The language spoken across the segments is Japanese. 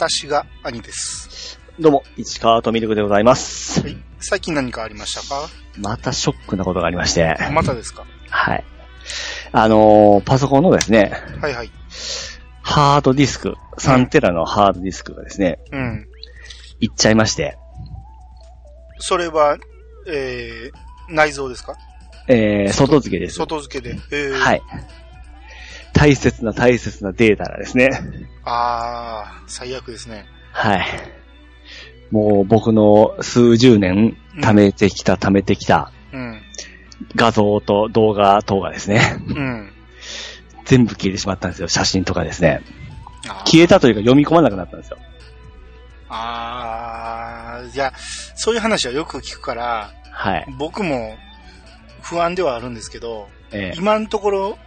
私が兄です。どうも、市川とミルクでございます。はい。最近何かありましたか？またショックなことがありまして。またですか？はい。あのーパソコンのですね、はいはい。ハードディスク、3テラのハードディスクがですね、うん。いっちゃいまして、それは、えー、内臓ですか？えー、外付けです。外付けで。えー、。はいい。大切な大切なデータがですね、あー、最悪ですね。はい。もう僕の数十年貯めてきた、貯めてきたうん。画像と動画等がですね、うん。全部消えてしまったんですよ。写真とかですね。消えたというか読み込まなくなったんですよ。あー、いや、そういう話はよく聞くから、はい。僕も不安ではあるんですけど、ええ今のところ、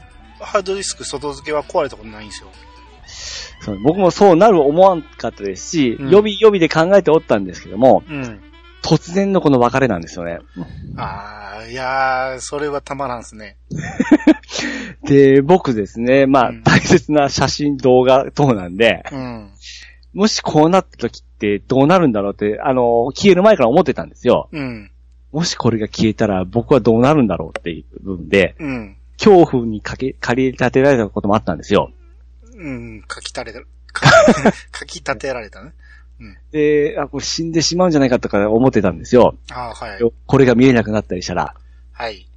ハードディスク外付けは壊れたことないんですよ。そう僕もそうなる思わんかったですし、うん予備予備で考えておったんですけども、うん。突然のこの別れなんですよね。あー、いやー、それはたまらんですね。で、僕ですね、まあ、うん大切な写真、動画等なんで、うん。もしこうなった時ってどうなるんだろうって、あの、消える前から思ってたんですよ。うん。もしこれが消えたら僕はどうなるんだろうっていう部分で、うん。恐怖にかけ、駆り立てられたこともあったんですよ。うん。書き立てた、か 書き立てられたね。で、あ、これ死んでしまうんじゃないかとか思ってたんですよ。あー、はい。これが見えなくなったりしたら。はい。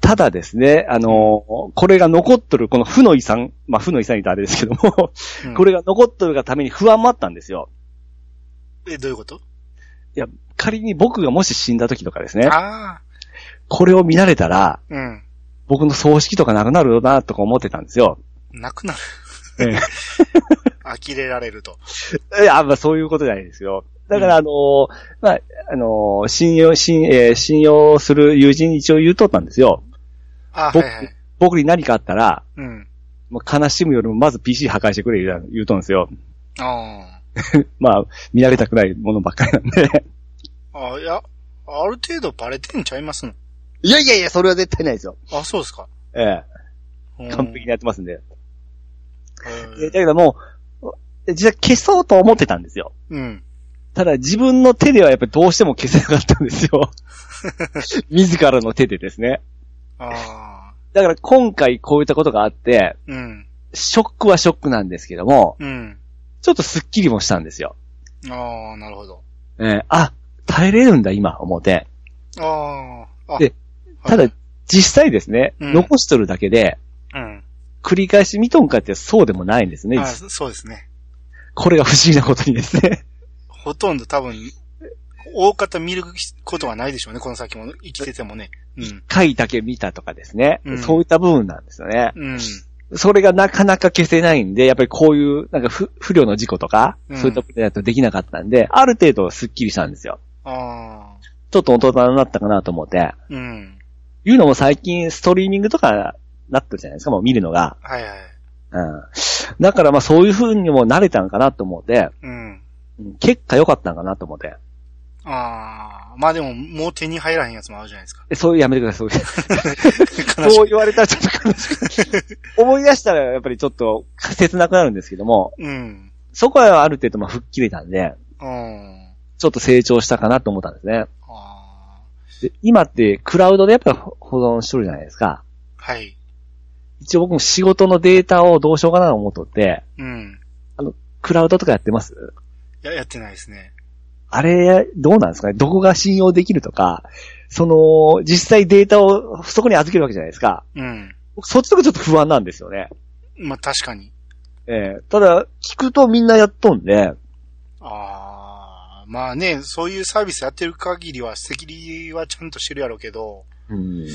ただですね、あのーこれが残っとる、この負の遺産、まあ負の遺産に言うとあれですけども、うんこれが残っとるがために不安もあったんですよ。え、どういうこと？いや、仮に僕がもし死んだ時とかですね、あこれを見られたら、ー、うん。僕の葬式とかなくなるよな、とか思ってたんですよ。なくなる。え 呆れられると。えいや、まあそういうことじゃないですよ。だから、あのーまあ、あのー信用、信、えー信用する友人に一応言うとったんですよ。あー、僕はいはい。僕に何かあったら、うん。もう悲しむよりもまず PC 破壊してくれ言う言うとんですよ。あ まあ、見られたくないものばっかりなんで。ーあー、いや、ある程度バレてんちゃいますの？いやいやいや、それは絶対ないですよ。あ、そうですか。えうんえ、完璧にやってますんで。えだけどもう、実は消そうと思ってたんですよ。うん。ただ自分の手ではやっぱりどうしても消せなかったんですよ。自らの手でですね。あだから今回こういったことがあって、ー、うん。ショックはショックなんですけども、うん。ちょっとスッキリもしたんですよ。ああ、なるほど。ええあ、耐えれるんだ今、思って。ああ。あで、ただ、実際ですね、うん残しとるだけで、うん。繰り返し見とんかってそうでもないんですね。あそうですね。これが不思議なことにですね。ほとんど多分、大方見ることはないでしょうね、この先も生きててもね。うん。回だけ見たとかですね、うんそういった部分なんですよね。うん。それがなかなか消せないんで、やっぱりこういう、なんか不不良の事故とか、うんそういったことだとできなかったんで、ある程度スッキリしたんですよ。ああ。ちょっと大人になったかなと思って。うん。いうのも最近ストリーミングとかなってるじゃないですか、もう見るのが。はいはい。うん。だからまあそういう風にも慣れたんかなと思って、うん。うん結果良かったんかなと思って。ああ。まあでも、もう手に入らへんやつもあるじゃないですか。えそういうやめてください、そう。そう言われたらちょっと悲しく。思い出したらやっぱりちょっと切なくなるんですけども、うん。そこはある程度まあ吹っ切れたんで、うん。ちょっと成長したかなと思ったんですね。ああ。で今ってクラウドでやっぱり保存しとるじゃないですか。はい。一応僕も仕事のデータをどうしようかなと思っとって、うん。クラウドとかやってます？いや、やってないですね。あれ、どうなんですかね？どこが信用できるとか、その、実際データをそこに預けるわけじゃないですか。うん。僕そっちとかちょっと不安なんですよね。まあ確かに。ええただ、聞くとみんなやっとんで、ああ。まあね、そういうサービスやってる限りは、セキュリティはちゃんとしてるやろうけど、うん、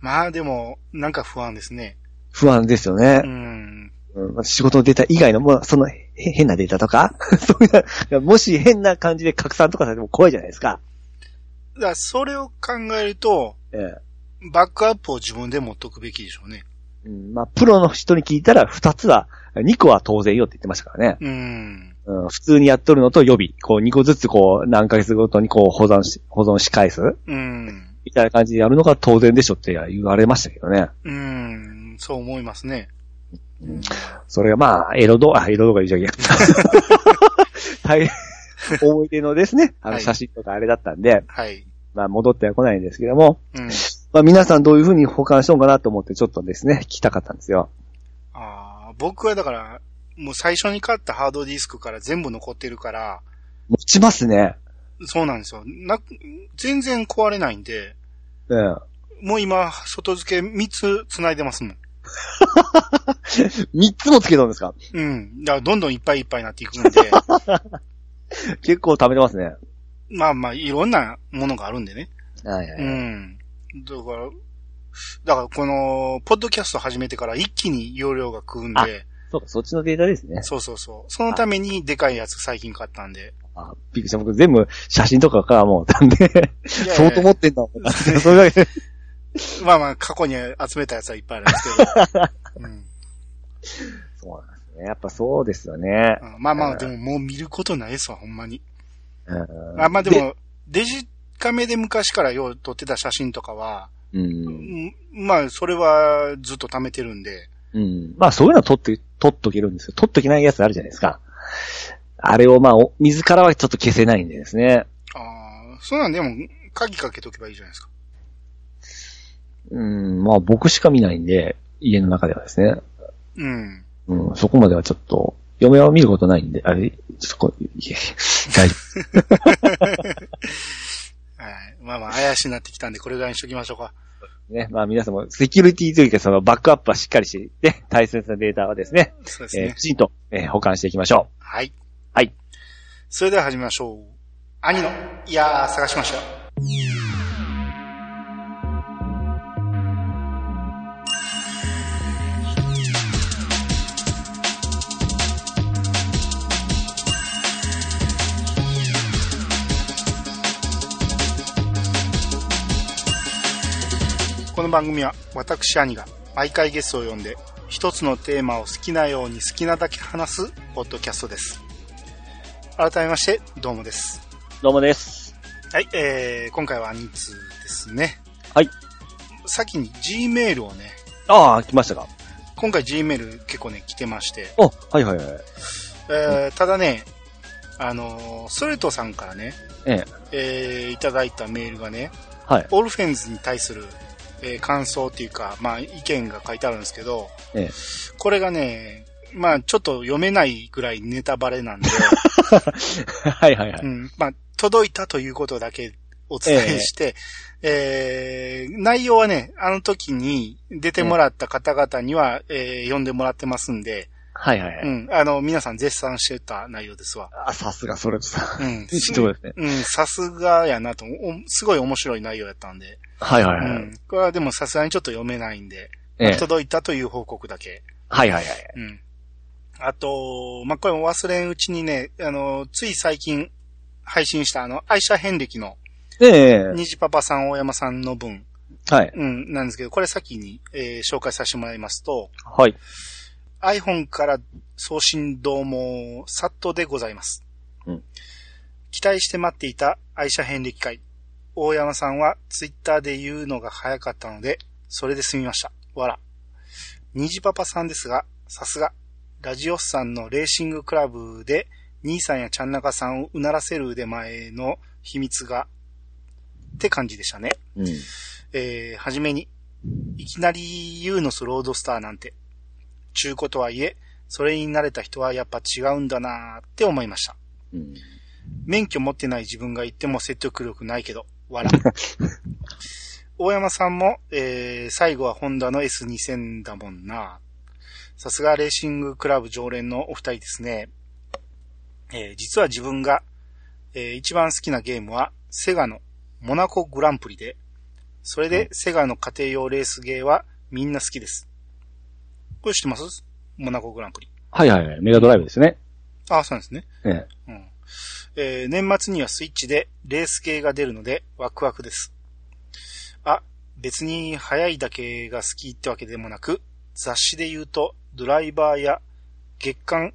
まあでも、なんか不安ですね。不安ですよねう。ん。うん仕事のデータ以外の、もうその、へ変なデータとか？そういうのもし変な感じで拡散とかされても怖いじゃないですか。だからそれを考えると、ええバックアップを自分で持っとくべきでしょうね。うん、まあ、プロの人に聞いたら、二つは、二個は当然よって言ってましたからね。うん。うん、普通にやっとるのと予備。こう、二個ずつこう、何ヶ月ごとにこう、保存し、保存し返すうん。みたいな感じでやるのが当然でしょって言われましたけどね。うん。そう思いますね。それがまあ、エロ動、あ、エロ動画言うじゃんけ。はい。思い出のですね、あはいの写真とかあれだったんで、はい。まあ戻っては来ないんですけども、うん。まあ皆さんどういう風に保管しようかなと思ってちょっとですね、聞きたかったんですよ。あー僕はだから、もう最初に買ったハードディスクから全部残ってるから、持ちますね。そうなんですよ。な、全然壊れないんで、うん。もう今、外付け3つ繋いでますもん。三つもつけたんですか？うん。だからどんどんいっぱいいっぱいになっていくんで、結構貯めてますね。まあまあ、いろんなものがあるんでね。はいはい。うん。だから、だからこの、ポッドキャスト始めてから一気に容量が食うんで、そうか、そっちのデータですね。そうそうそう。そのためにでかいやつ最近買ったんで。あ、びっくりした。僕全部写真とかからもうたんで、いやいや相当持ってんだもんな。それだけで。まあまあ、過去に集めたやつはいっぱいあるんですけど。うんそうなんですね。やっぱそうですよね。うんまあまあ、うんでももう見ることないですわ、ほんまに。うんあまあで、も、デジカメで昔からよう撮ってた写真とかは、うん。うんまあ、それはずっと貯めてるんで、うん。まあそういうのは撮って、撮っとけるんですよ。撮っとけないやつあるじゃないですか。あれをまあ、お自らはちょっと消せないんでですね。ああ、そうなんでも、鍵かけとけばいいじゃないですか。うん、まあ僕しか見ないんで、家の中ではですね。うん。うん、そこまではちょっと、嫁は見ることないんで、あれ、ちょっとこう、いえ大丈 はい。まあまあ、怪しになってきたんで、これぐらいにしときましょうか。夫。ね、まあ皆さんも、セキュリティというかそのバックアップはしっかりして、ね、大切なデータはですね、そうですねえーき。ちんと、えー保管していきましょはい。はい。それでは始めましょう。兄の、いやー、探しました。の番組は私兄が毎回ゲストを呼んで一つのテーマを好きなように好きなだけ話すポッドキャストです。改めまして、どうもです。う。どうもです。はい、えー、今回は2通ですね。はい。先に G メールをね、ああ、来ましたか。今回 G メール結構ね、来てまして、お、はいはいはい。えー、ただね、あのー、ストレートさんからね、ええ、えー、いただいたメールがね、はい。オルフェンズに対する、えー感想っていうか、まあ、意見が書いてあるんですけど、ええ。これがね、まあ、ちょっと読めないぐらいネタバレなんで、はいはいはい。うん、まあ、届いたということだけお伝えして、えー内容はね、あの時に出てもらった方々には、えー読んでもらってますんで、はいはいはい。うん、あの、皆さん絶賛してた内容ですわ。あ、さすが、それとさ。うん。ちょっとですね。うん、さすがやなと、おすごい面白い内容やったんで、はいはいうはい。ん。これはでもさすがにちょっと読めないんで、ええ。届いたという報告だけ。はいはいはい。うん。あと、まあ、これも忘れんうちにね、あの、つい最近配信したあの、愛車遍歴の、ええ。虹パパさん、大山さんの分、はい。うん、なんですけど、これ先に、えー紹介させてもらいますと、はい。iPhone から送信どうも、サットでございます。うん期待して待っていた愛車遍歴会。大山さんはツイッターで言うのが早かったので、それで済みました。わら。虹パパさんですが、さすが、ラジオスさんのレーシングクラブで、兄さんやちゃんなかさんをうならせる腕前の秘密が、って感じでしたね。うん。えー、はじめに、いきなりユーノスロードスターなんて、中古とはいえ、それに慣れた人はやっぱ違うんだなーって思いました。うん。免許持ってない自分が言っても説得力ないけど、わら。大山さんも、えー、最後はホンダの S2000 だもんな。さすがレーシングクラブ常連のお二人ですね。えー実は自分が、えー一番好きなゲームは、セガのモナコグランプリで、それでセガの家庭用レースゲーはみんな好きです。これ知ってます？モナコグランプリ。はいはいはい。メガドライブですね。あ、そうなんですね。ええ。うんえー年末にはスイッチでレース系が出るのでワクワクです。あ、別に速いだけが好きってわけでもなく、雑誌で言うとドライバーや月間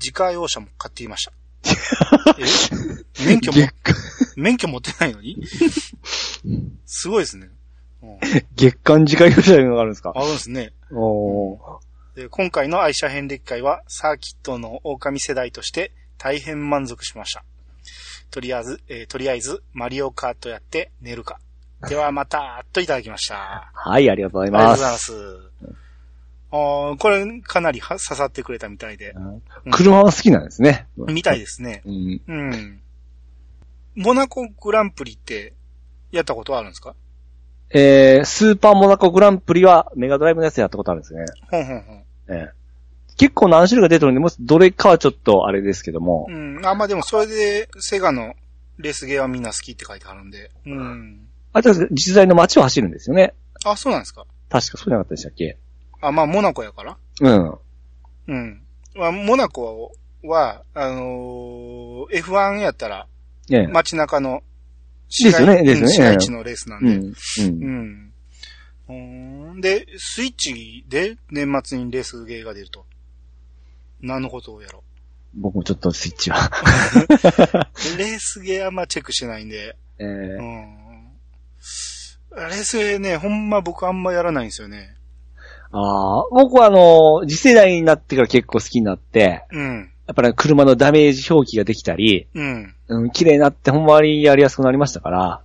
自家用車も買っていました。え？免許も、免許持ってないのに？すごいですね。うん、月間自家用車いうのがあるんですか？あるんですね。おー。えー今回の愛車編歴会はサーキットの狼世代として大変満足しました。とりあえず、えーとりあえず、マリオカートやって寝るか。ではまた、といただきました。はい、ありがとうございありがとうます。ございます。あーこれかなりは刺さってくれたみたいで。うん車は好きなんですね。みたいですね。うん。うん。モナコグランプリって、やったことあるんですか？えー、スーパーモナコグランプリはメガドライブのやつやったことあるんですね。ええ結構何種類が出てるんで、もしどれかはちょっとあれですけども。うん。あ、まあでもそれで、セガのレースゲーはみんな好きって書いてあるんで。うん。あと実在の街を走るんですよね。あ、そうなんですか確かそうじゃなかったでしたっけ？あ、まあモナコやからうん。うん。まあ、モナコは、あのー F1 やったら、ええ。街中の市ですよね街ですよねうん市街地のレースなんで。うん。うん。で、スイッチで年末にレースゲーが出ると。何のことをやろ僕もちょっとスイッチは。う。レースゲーあんまチェックしてないんで。えうえん。レースゲーね、ほんま僕あんまやらないんですよね。ああ、僕はあの、次世代になってから結構好きになって、うん。やっぱり車のダメージ表記ができたり、うん。うん、綺麗になってほんまにやりやすくなりましたから、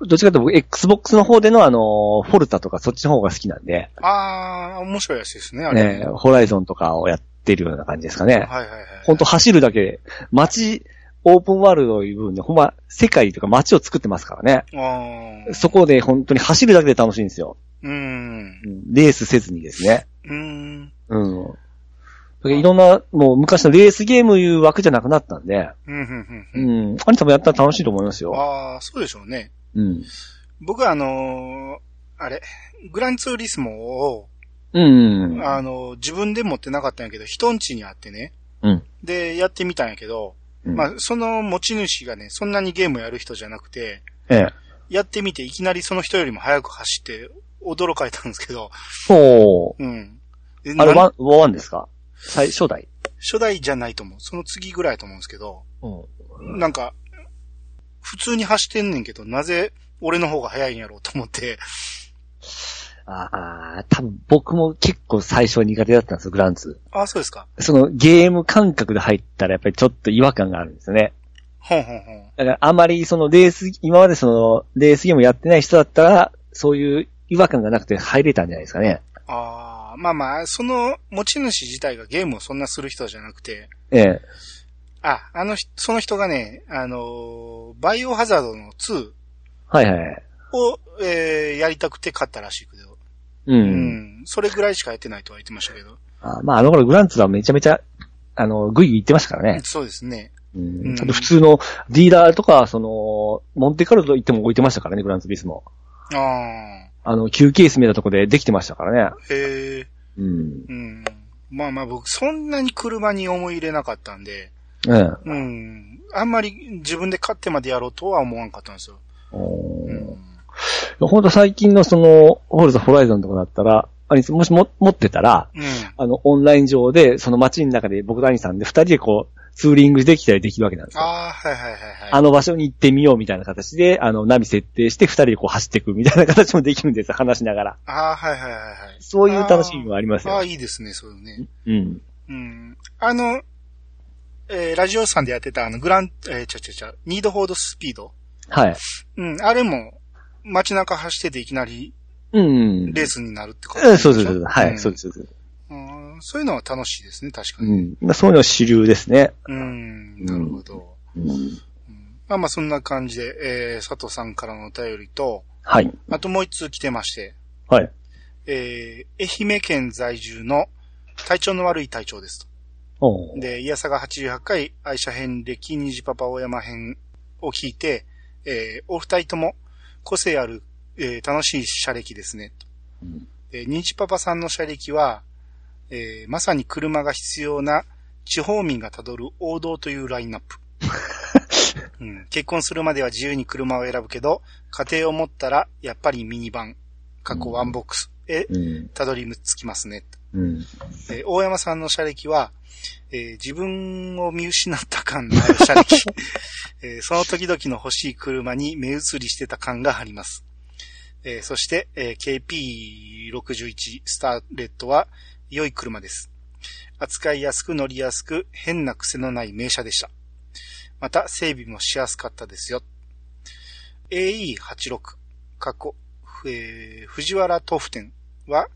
どっちかというと僕 Xbox の方でのあの、フォルタとかそっちの方が好きなんで、あー、面白いやつですね、あれ。ね、ホライゾンとかをやってるような感じですかね。はいはいはい。ほんと走るだけで、街、オープンワールドいう部分で、ほんま、世界とか街を作ってますからね。そこで本当に走るだけで楽しいんですよ。うーん。うんレースせずにですね。うーん。うん。いろんな、もう昔のレースゲームいう枠じゃなくなったんで、うん、うん、ううん。ん。アニさんもやったら楽しいと思いますよ。あー、そうでしょうね。うん。僕はあのーあれ、グランツーリスモを、うん。あのー自分で持ってなかったんやけど、人ん家にあってね。うん。で、やってみたんやけど、うんまあ、その持ち主がね、そんなにゲームやる人じゃなくて、ええ。やってみていきなりその人よりも早く走って、驚かれたんですけど、ほう。うん。であれ、 one、 one ですか？最、初代初代じゃないと思う。その次ぐらいやと思うんですけど、うん。なんか、普通に走ってんねんけど、なぜ俺の方が早いんやろうと思って、ああ、多分僕も結構最初苦手だったんですよ、グランツあ、そうですか。ー。そのゲーム感覚で入ったらやっぱりちょっと違和感があるんですよね。ほんほんほん。だからあまりそのレース、今までそのレースゲームやってない人だったら、そういう違和感がなくて入れたんじゃないですかね。ああ、まあまあ、その持ち主自体がゲームをそんなする人じゃなくて、ええ。あ、あの人、その人がね、あのーバイオハザードの2はいはい。を、えーやりたくて買ったらしいけど、う。うんん、それぐらいしかやってないとは言ってましたけど、あまああの頃グランツーはめちゃめちゃ、あの、グイグイ言ってましたからね。そうですね。ううんん。ちゃんと普通のディーラーとか、その、モンテカルロ行っても置いてましたからね、グランツービスも。ああ、あの、休憩室見たとこでできてましたからね。へえ、うん。うん。まあまあ僕、そんなに車に思い入れなかったんで、うん。うん、あんまり自分で買ってまでやろうとは思わんかったんですよ。おーうん。ほんと最近のその、ホールズホライゾンとかだったら、あれもしも持ってたら、うん。あの、オンライン上で、その街の中で僕と兄さんで二人でこう、ツーリングできたりできるわけなんですよ。ああ、はいはいはいはい。あの場所に行ってみようみたいな形で、あの、ナビ設定して二人でこう走っていくみたいな形もできるんですよ、話しながら。ああ、はいはいはいはい。そういう楽しみもありますよああ、。いいですね、そういうね。うん。うん。あの、えーラジオさんでやってたあの、グラン、えー、ちゃちゃちゃ、ニードフォードスピード。はい。うん、あれも、街中走ってていきなりうん。レースになるってこうんそうです、そうです。はい、そうでです、そうです。そういうのは楽しいですね、確かうに。ん。まあそういうのは主流ですね。うん、なるほど。うん。まあまあそんな感じで、えー、佐藤さんからのお便りと、はい。あともう一通来てまして、はい。えー、愛媛県在住の体調の悪い隊長ですと。で、イヤサが88回愛車編歴虹パパ大山編を聞いて、えー、お二人とも個性ある、えー楽しい車歴ですね。とうんで、虹パパさんの車歴は、えーまさに車が必要な地方民がたどる王道というラインナップ。うん、結婚するまでは自由に車を選ぶけど、家庭を持ったらやっぱりミニバン、過去ワンボックスへうん。たどり着きますね。うん。えー大山さんの車歴は、えー自分を見失った感のある車歴、えーその時々の欲しい車に目移りしてた感があります。えーそして、えー KP61 スターレッドは、良い車です。扱いやすく乗りやすく変な癖のない名車でした。また整備もしやすかったですよ。AE86、過去、えー藤原豆腐店は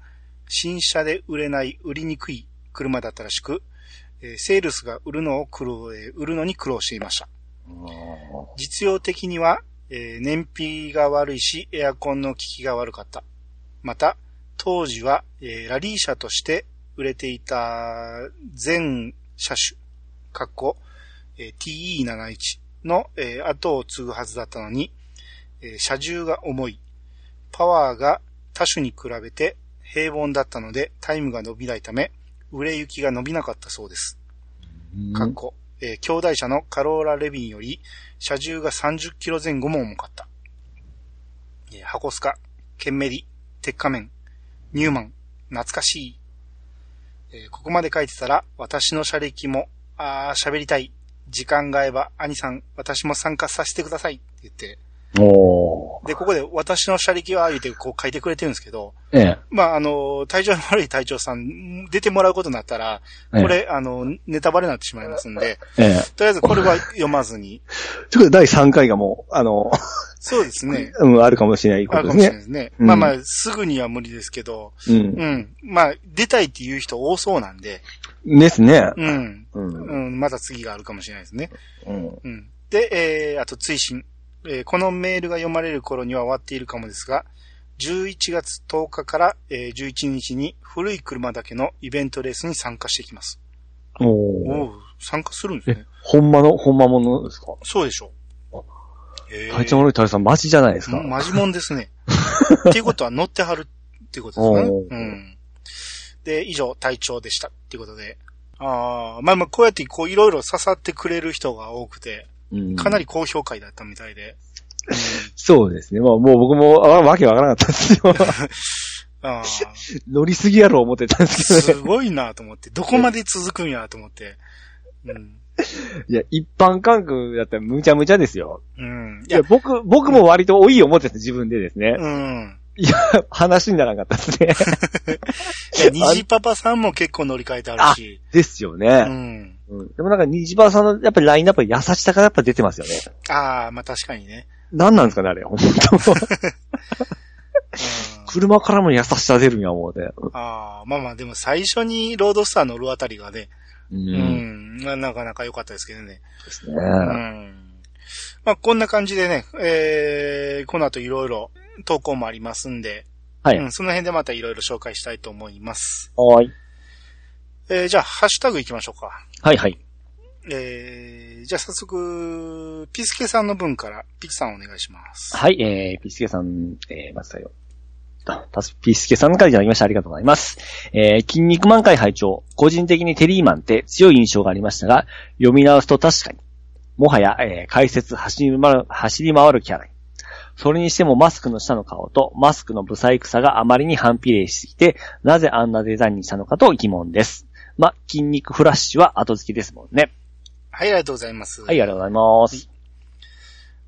新車で売れない、売りにくい車だったらしく、えーセールスが売るのを苦労、えー売るのに苦労していました。実用的には、えー燃費が悪いし、エアコンの効きが悪かった。また、当時は、えーラリー車として売れていた全車種、かっこ、えー TE71 の、えー後を継ぐはずだったのに、えー車重が重い。パワーが他種に比べて平凡だったのでタイムが伸びないため、売れ行きが伸びなかったそうです。かっこ、えー兄弟車のカローラレビンより、車重が30キロ前後も重かった。えー箱スカ、ケンメリ、鉄仮面、ニューマン、懐かしい。えーここまで書いてたら、私の車歴も、あー、喋りたい。時間が合えば、兄さん、私も参加させてください。って言って。おー。で、ここで、私の車歴は、言うて、こう書いてくれてるんですけど、ええ。まあ、あの、体調の悪い隊長さん、出てもらうことになったら、これ、あの、ネタバレになってしまいますんで、ええ。とりあえずこれは読まずに。ということで、第3回がもう、あの、そうですね。うん、あるかもしれないこあるかとですね。もしれないですね。うんまあまあ、すぐには無理ですけど、うん。うん。まあ、出たいっていう人多そうなんで、ですね。うん。うん。うん、まだ次があるかもしれないですね。うん。うん。で、えー、あと追伸。えーこのメールが読まれる頃には終わっているかもですが、11月10日から、えー11日に古い車だけのイベントレースに参加してきます。おー。おう参加するんですね。ほんまの、ほんまものですか？そうでしょう。えー体調悪いタイさん、マジじゃないですか。うんマジもんですね。っていうことは乗ってはるっていうことですねうん。で、以上、隊長でしたっていうことで。ああ、まあまあ、こうやってこういろいろ刺さってくれる人が多くて、うんかなり高評価だったみたいで。そうですね。まあ、もう僕も、あわけわからなかったですよ。ああ、乗りすぎやろ思ってたんですけどね。すごいなと思って、どこまで続くんやと思って。うん。いや、一般感覚だったらむちゃむちゃですよ。うん。いや僕、僕も割と多い思ってた自分でですね。うん。いや、話にならなかったですね。いや、虹パパさんも結構乗り換えてあるし。ですようね。ん。うん。でもなんか、虹パさんの、やっぱりラインナップ優しさがやっぱ出てますよね。ああ、まあ確かにね。何なんですかね、あれ。本当うん車からも優しさ出るんや、思うて。ああ、まあまあ、でも最初にロードスター乗るあたりがね、う。うんん、まあなかなか良かったですけどね。ですね。うん。まあこんな感じでね、えー、この後いろいろ投稿もありますんで、はい。うん、その辺でまたいろいろ紹介したいと思います。はい。えー、じゃあ、ハッシュタグ行きましょうか。はい、はい。えー、じゃあ早速、ピスケさんの分から、ピチさんお願いします。はい、えー、ピースケさん、えー、まずだよ。あたすピースケさんからいただきました。ありがとうございます。えー、筋肉満開拝聴個人的にテリーマンって強い印象がありましたが、読み直すと確かに。もはや、えー、解説走り回る、走り回るキャラに。それにしてもマスクの下の顔とマスクのブサイクさがあまりに反比例しすぎて、なぜあんなデザインにしたのかと疑問です。ま、筋肉フラッシュは後付きですもんね。はい、ありがとうございます。はい、ありがとうございます。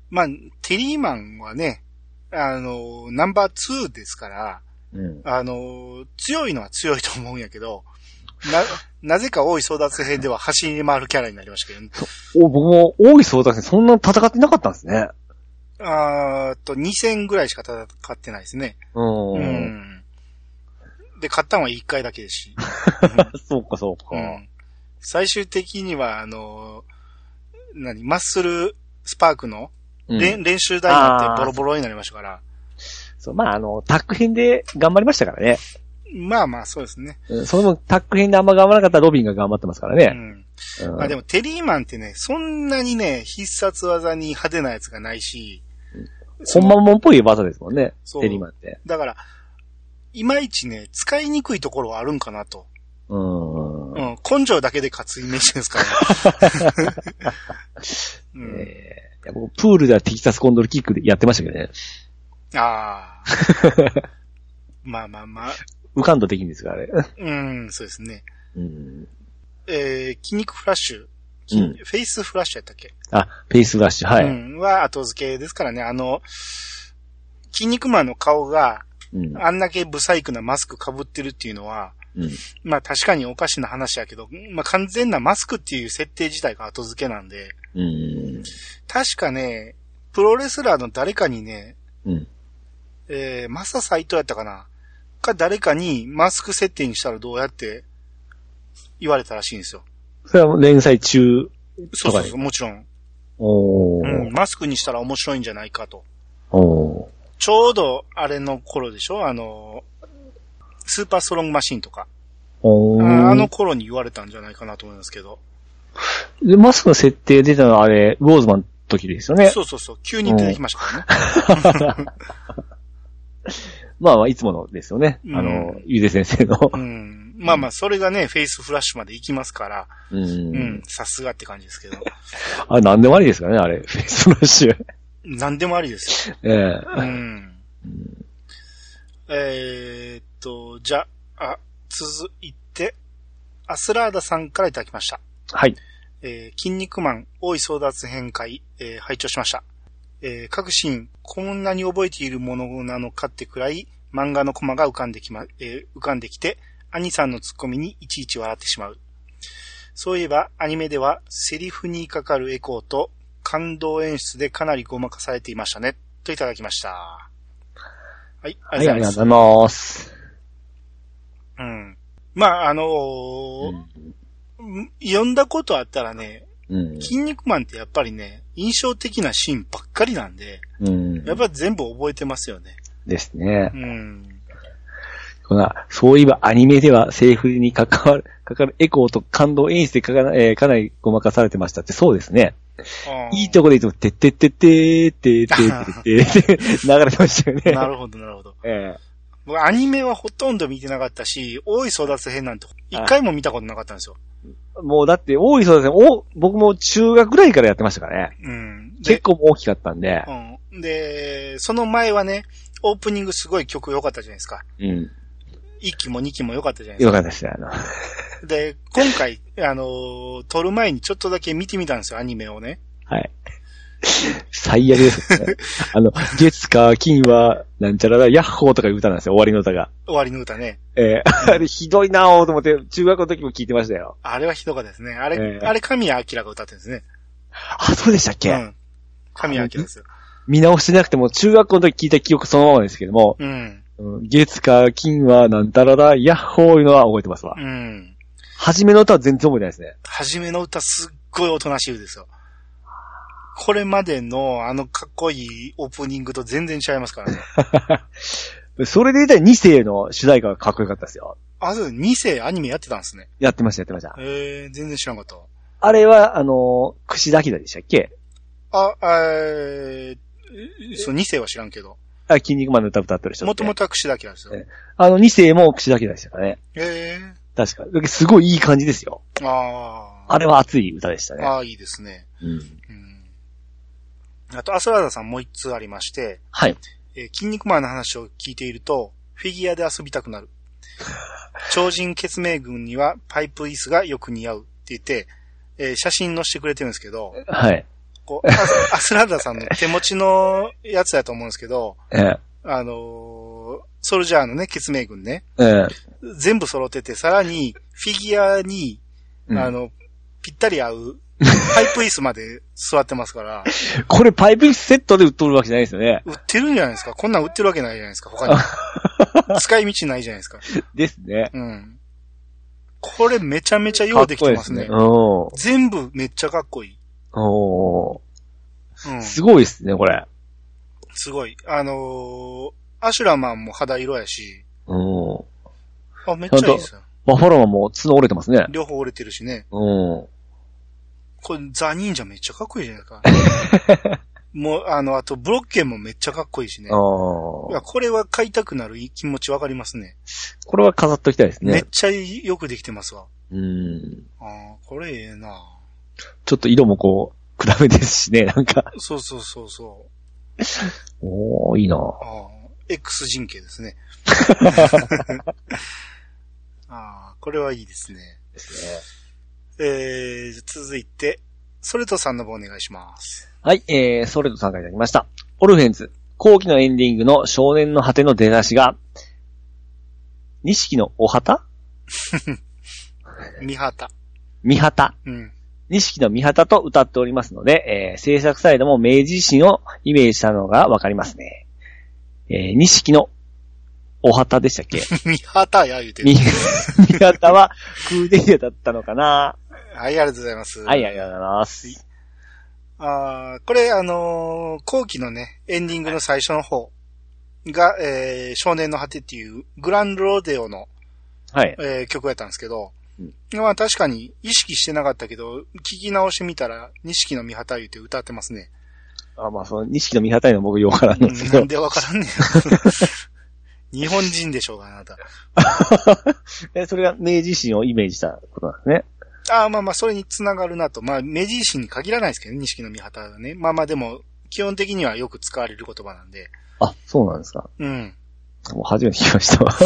まあ、テリーマンはね、あの、ナンバー2ですから、うん。あの、強いのは強いと思うんやけど、な、なぜか多い争奪編では走り回るキャラになりましたけどね。お、僕も多いそうだけど、そんな戦ってなかったんですね。あーっと、2戦ぐらいしか戦ってないですね。う。うんん。で、勝ったのは1回だけですし。そうか、そうか。うん。最終的には、あの、何、マッスルスパークのうん練練習台になってボロボロになりましたから。そう、まあ、あの、タック編で頑張りましたからね。まあまあ、そうですね。うんそのタック編であんま頑張らなかったらロビンが頑張ってますからね。うん。うんまあでも、テリーマンってね、そんなにね、必殺技に派手なやつがないし、ほんまもんっぽい技ですもんね。そうテリーマンって。だから、いまいちね、使いにくいところはあるんかなと。うん。うん、根性だけで勝つイメージですから、うん、えープールではテキサスコンドルキックでやってましたけどね。ああ。まあまあまあ。浮かんとできるんですから、あれ。うん、そうですね。うん。えー、筋肉フラッシュ。うんフェイスフラッシュやったっけ？あ、ペースフラッシュ、はい。うん、は後付けですからね。あの、筋肉マンの顔がうん。あんだけブサイクなマスク被ってるっていうのは、うん。まあ確かにおかしな話やけど、まあ完全なマスクっていう設定自体が後付けなんで、うん。確かね、プロレスラーの誰かにね、うん。えー、マサ斎藤やったかな？か誰かにマスク設定にしたらどうやって言われたらしいんですよ。それは連載中とかでそうそうそう、もちろん。おー。うん、マスクにしたら面白いんじゃないかと。おー。ちょうどあれの頃でしょ？あの、スーパーストロングマシンとか。ああの頃に言われたんじゃないかなと思いますけど。で、マスクの設定出たのはあれ、ウォーズマンの時ですよね。そうそうそう、急に出てきましたからね。まあまあ、いつものですよね。うんあの、ゆで先生の。うん。まあまあ、それがね、フェイスフラッシュまで行きますから、う。うんん、さすがって感じですけど。あれ、なんでもありですからね、あれ。フェイスフラッシュ。何でもありですよ。ええうん。えーっと、じゃあ、続いて、アスラーダさんからいただきました。はい。えー筋肉マン、大井争奪編会、えー拝聴しました。えー各シーン、こんなに覚えているものなのかってくらい、漫画のコマが浮かんできま、えー浮かんできて、兄さんのツッコミにいちいち笑ってしまう。そういえば、アニメでは、セリフにかかるエコーと、感動演出でかなりごまかされていましたね。といただきました。はい、ありがとうございます。りがとうございます。うん。まあ、あのー読んだことあったらね、うん。筋肉マンってやっぱりね、印象的なシーンばっかりなんで、うん。やっぱり全部覚えてますよね。ですねう。ん。このそういえばアニメではセリフに関わる、かかるエコーと感動演出でかか,、えーかなりごまかされてましたって、そうですね。いいとこでいつも、てってってっててーってーってーってー流れてましたよね。なるほど、なるほど。え僕、アニメはほとんど見てなかったし、大い争奪編なんて一回も見たことなかったんですよ。えもうだって多いそうですね。お、僕も中学ぐらいからやってましたからね。うん。で結、構大きかったんで。うん。で、その前はね、オープニングすごい曲良かったじゃないですか。うん。1期も2期も良かったじゃないですか。よかったですね。あの、で、今回、あのー撮る前にちょっとだけ見てみたんですよ、アニメをね。はい。最悪ですよね。あの、月か金は、なんちゃらだ、ヤッホーとかいう歌なんですよ、終わりの歌が。終わりの歌ね。えー、あれひどいなぁと思って、中学の時も聞いてましたよ。あれはひどかったですね。あれ、ええあれ、神谷明が歌ってるんですね。あ、そうでしたっけ、うん。神谷明ですよ。見直してなくても、中学校の時聞いた記憶そのままですけども、うん。うん月か金はなんたらだ、ヤッホーいうのは覚えてますわ。うん。初めの歌は全然覚えてないですね。初めの歌すっごいおとなしいですよ。これまでのあのかっこいいオープニングと全然違いますからね。それで言ったら2世の主題歌がかっこよかったですよ。あ、そう、2世アニメやってたんですね。やってました、やってました。えー、全然知らんかったわ。あれは、あの、串田明でしたっけ？あ、えー、そう、2世は知らんけど。あ、筋肉マンの歌歌ってる人。もともとは串だけなんですよ。えあの2世も串田明でしたからね。え確か。だすごいいい感じですよ。ー、ああれは熱い歌でしたあ、ね。ああ、いいですね。うん。うん。あと、アスラーダさんもう一通ありまして、はい。えー筋肉マンの話を聞いていると、フィギュアで遊びたくなる。超人血明軍にはパイプ椅子がよく似合うって言って、えー写真載せてくれてるんですけど、はい。こう、アスラーダさんの手持ちのやつやと思うんですけど、ええあのーソルジャーのね、血明軍ね、ええ全部揃ってて、さらに、フィギュアに、うんあの、ぴったり合う、パイプ椅子まで座ってますから、これパイプセットで売っとるわけじゃないですよね。売ってるんじゃないですか？こんなん売ってるわけないじゃないですか？他に。使い道ないじゃないですか？ですね。うん。これめちゃめちゃようできてますね。す全部めっちゃかっこいい。うん。おうんー。。すごいですね、これ。すごい。あのーアシュラマンも肌色やし、うん。あ、めっちゃいいですよ。バファローマンも角折れてますね。両方折れてるしね。うん。これザ・忍者めっちゃかっこいいじゃないか。もう、あの、あと、ブロッケンもめっちゃかっこいいしね。あいや、あ。これは買いたくなる気持ちわかりますね。これは飾っときたいですめっね。ちゃよくできてますわ。うん。ああ、これええなちょっと色もこう、暗めですしね、なんか。そうそうそうそう。おー、いいなああ、X 人形ですね。ああ、これはいいですね。ですえー、続いて、ソレトさんの方お願いします。はい、えー、ソレトさんからいただきました。オルフェンズ、後期のエンディングの少年の果ての出だしが、錦のお旗？三旗。三旗。うん。錦の三旗と歌っておりますので、えー制作サイドも明治維新をイメージしたのがわかりますね。えー、錦のお旗でしたっけ？三旗や言うてるみ。三旗はクーデリアだったのかなはい、ありがとうございます。はい、ありがとうございます。あーこれ、あのー後期のね、エンディングの最初の方が、えー少年の果てっていうグランドロデオの、はい。えー曲やったんですけど、うんまあ確かに意識してなかったけど、聞き直してみたら、錦の御旗言うて歌ってますね。あまあ、その、錦の三旗のは僕よくわからんのですけどなん。でわからんねん。日本人でしょうが、あなた。え、それが明治維新をイメージしたことなんですね。ああ、まあまあ、それにつながるなと。まあ、明治維新に限らないですけどね、錦の御旗はね。まあまあ、でも、基本的にはよく使われる言葉なんで。あ、そうなんですか。うん。もう初めて聞きましたわ。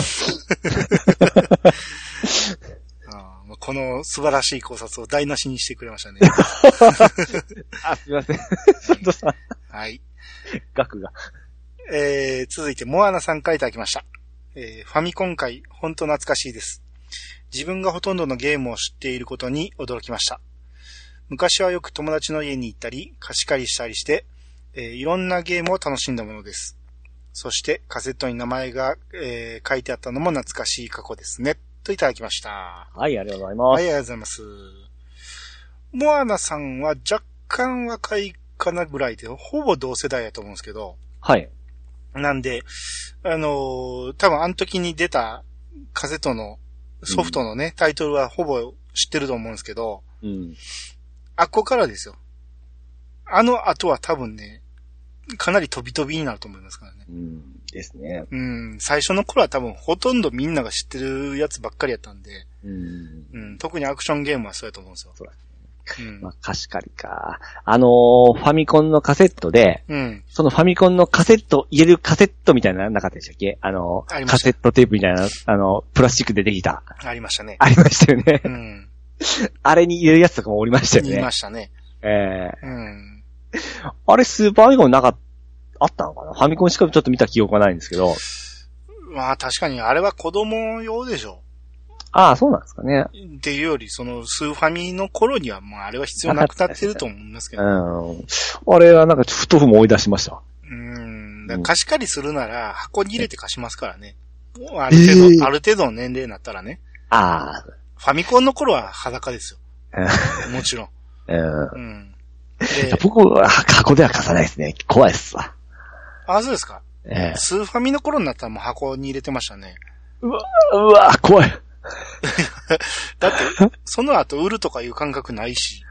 この素晴らしい考察を台無しにしてくれましたね。あ、すいません。佐藤さん、はい。額が。えー、続いて、モアナさんからいただきました。えー、ファミコン界、ほんと懐かしいです。自分がほとんどのゲームを知っていることに驚きました。昔はよく友達の家に行ったり、貸し借りしたりして、えーいろんなゲームを楽しんだものです。そして、カセットに名前が、えー書いてあったのも懐かしい過去ですね。といただきました。はい、ありがとうございます。はい、ありがとうございます。モアナさんは若干若いかなぐらいで、ほぼ同世代やと思うんですけど、はい。なんで、あのー多分あの時に出たカセットのソフトのね、タイトルはほぼ知ってると思うんですけど、うん。あっこからですよ。あの後は多分ね、かなり飛び飛びになると思いますからね。うん。ですね。うん、最初の頃は多分ほとんどみんなが知ってるやつばっかりやったんで、うん。うん、特にアクションゲームはそうやと思うんですよ。そううんまあ、貸し借りか。あのーファミコンのカセットで、うん。そのファミコンのカセット、入れるカセットみたいなのなかったでしたっけ？あのありましたカセットテープみたいな、あの、プラスチックでできた。ありましたね。ありましたよねう。ん。あれに入れるやつとかもおりましたよね言いま。したね。ええうん。あれスーパーファミコンなかっあったのかな？ファミコンしかちょっと見た記憶がないんですけど。まあ確かにあれは子供用でしょ。ああ、そうなんですかね。っていうより、その、スーファミの頃にはもうあれは必要なくなってると思いますけうど。ん。あれはなんか、ふとふも思い出しました。うん。貸し借りするなら箱に入れて貸しますからね。ある程度、えーある程度の年齢になったらね。あファミコンの頃は裸ですよ。あ。もちろん。うん。うん。で、僕は箱では貸さないですね。怖いっすわ。あ、そうですか。ええスーファミの頃になったらもう箱に入れてましたね。うわ、うわ、怖い。だって、その後売るとかいう感覚ないし。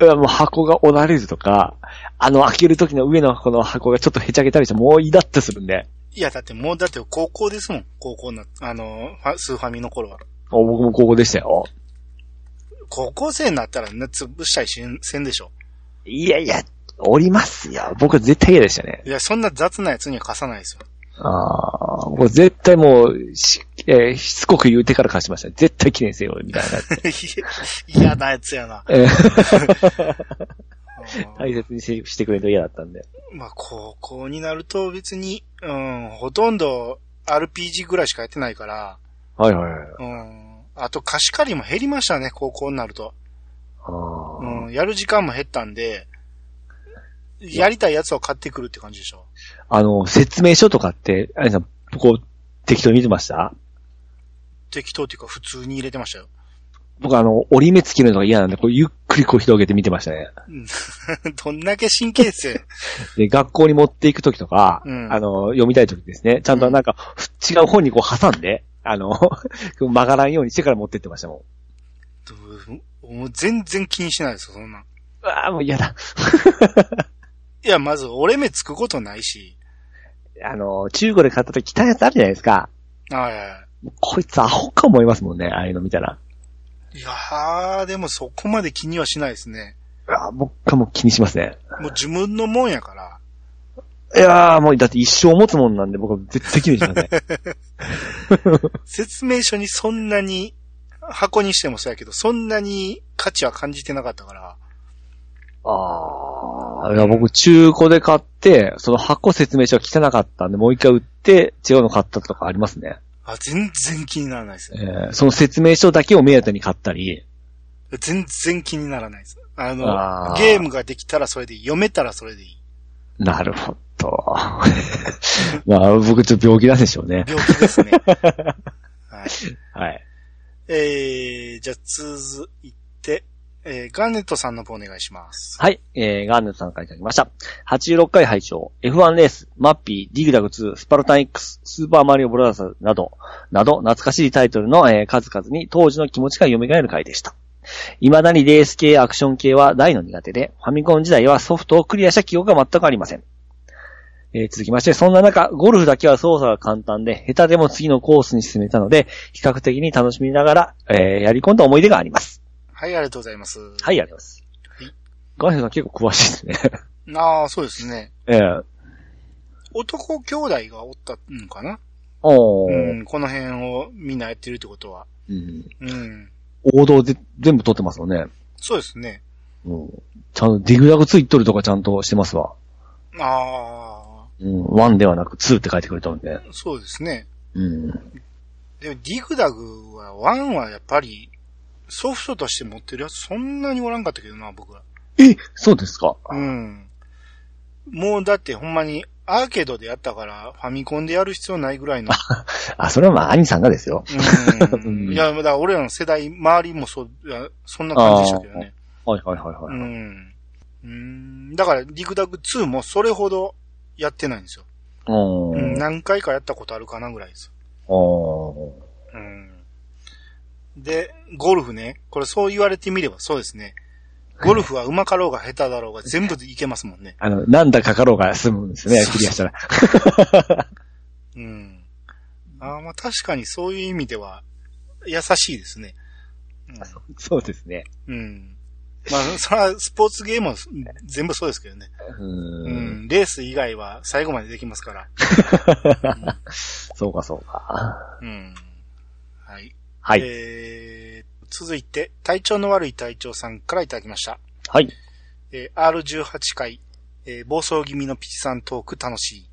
うわもう箱が折られるとか、あの開ける時の上のこの箱がちょっとへちゃげたりしてもうイラッとするんで。いや、だってもうだって高校ですもん。高校な、あの、スーファミの頃は。お僕も高校でしたよ。高校生になったらね、潰したりしんせんでしょ。いやいや、折りますよ。僕は絶対嫌でしたね。いや、そんな雑なやつには貸さないですよ。ああ、僕絶対もう、し、えーしつこく言うてから貸しました。絶対記念せよ、みたいな。嫌なやつやな。大切にししてくれると嫌だったんで。まあ、高校になると別に、うん、ほとんど RPG ぐらいしかやってないから、はいはいはい。うん。あと貸し借りも減りましたね、高校になると。うん、やる時間も減ったんで、やりたいやつを買ってくるって感じでしょ？あの、説明書とかって、あれさん、こう、適当に見てました？適当っていうか普通に入れてましたよ。僕あの、折り目つけるのが嫌なんで、こう、ゆっくりこう広げて見てましたね。うん どんだけ神経質 で、学校に持っていくときとか、うんあの、読みたいときですね、ちゃんとなんか、違う本にこう挟んで、あの、曲がらんようにしてから持ってってましたもん。もう全然気にしないですよ、そんなん。うわあ、もう嫌だ。いや、まず折れ目つくことないし。あの、中古で買ったとき汚いやつあるじゃないですか。はいはいはい。こいつアホか思いますもんね、ああいうの見たら。いやー、でもそこまで気にはしないですね。うわ僕はもう気にしますね。もう自分のもんやから。いやー、もうだって一生持つもんなんで僕は絶対気にしません。説明書にそんなに、箱にしてもそうやけど、そんなに価値は感じてなかったから。ああ、いや僕中古で買って、その箱説明書が汚かったんで、もう一回売って違うの買ったとかありますね。あ、全然気にならないですえ。ーその説明書だけを目当てに買ったり、全然気にならないです。あの、あーゲームができたらそれでいい。読めたらそれでいい。なるほど。まあ、僕ちょっと病気なんでしょうね。病気ですね。はい。はい。えー、じゃあ続いて、えー、ガーネットさんの方お願いします。はい、えー、ガーネットさんからいただきました。86回拝聴 F1 レース、マッピー、ディグダグ2、スパルタン X、スーパーマリオブラザーズなど、など、懐かしいタイトルの、えー数々に当時の気持ちが蘇る回でした。未だにレース系、アクション系は大の苦手で、ファミコン時代はソフトをクリアした記憶が全くありません。えー続きまして、そんな中、ゴルフだけは操作が簡単で、下手でも次のコースに進めたので、比較的に楽しみながら、えーやり込んだ思い出があります。はい、ありがとうございます。はい、ありがとうございます。はいガーネットさん結構詳しいですね。ああ、そうですね。ええ男兄弟がおったのかな？おーうん、この辺をみんなやってるってことは。うんうん。王道で全部撮ってますよね。そうですね。うん。ちゃんとディグダグついとるとかちゃんとしてますわ。あうん。1ではなく2って書いてくれたんで。あ、そうですね。うん。でも、ディグダグは、ワンはやっぱり、ソフトとして持ってるやつそんなにおらんかったけどな、僕は。えそうですか？うん。もうだってほんまに、アーケードでやったから、ファミコンでやる必要ないぐらいの。あ、それはまあ、兄さんがですよ。う。うんんいや、だから俺らの世代、周りもそそんな感じでしたけどね。はいはいはいはい。うん。うん。だから、ディグダグ2もそれほどやってないんですよ。うん。何回かやったことあるかなぐらいです。おーうん。で、ゴルフね。これそう言われてみればそうですね。ゴルフは上手かろうが下手だろうが全部でいけますもんね。あの、なんだかかろうが済むんですね、クリアしたら。うん。あーまあ確かにそういう意味では優しいですね。そうですね。うん。うん、まあ、それはスポーツゲームも全部そうですけどね。う。うんん。レース以外は最後までできますから。そうかそうか。うん。はい。はい。えー、続いて、体調の悪い隊長さんからいただきました。はい。えー R18 回、えー暴走気味のピチさんトーク楽しい。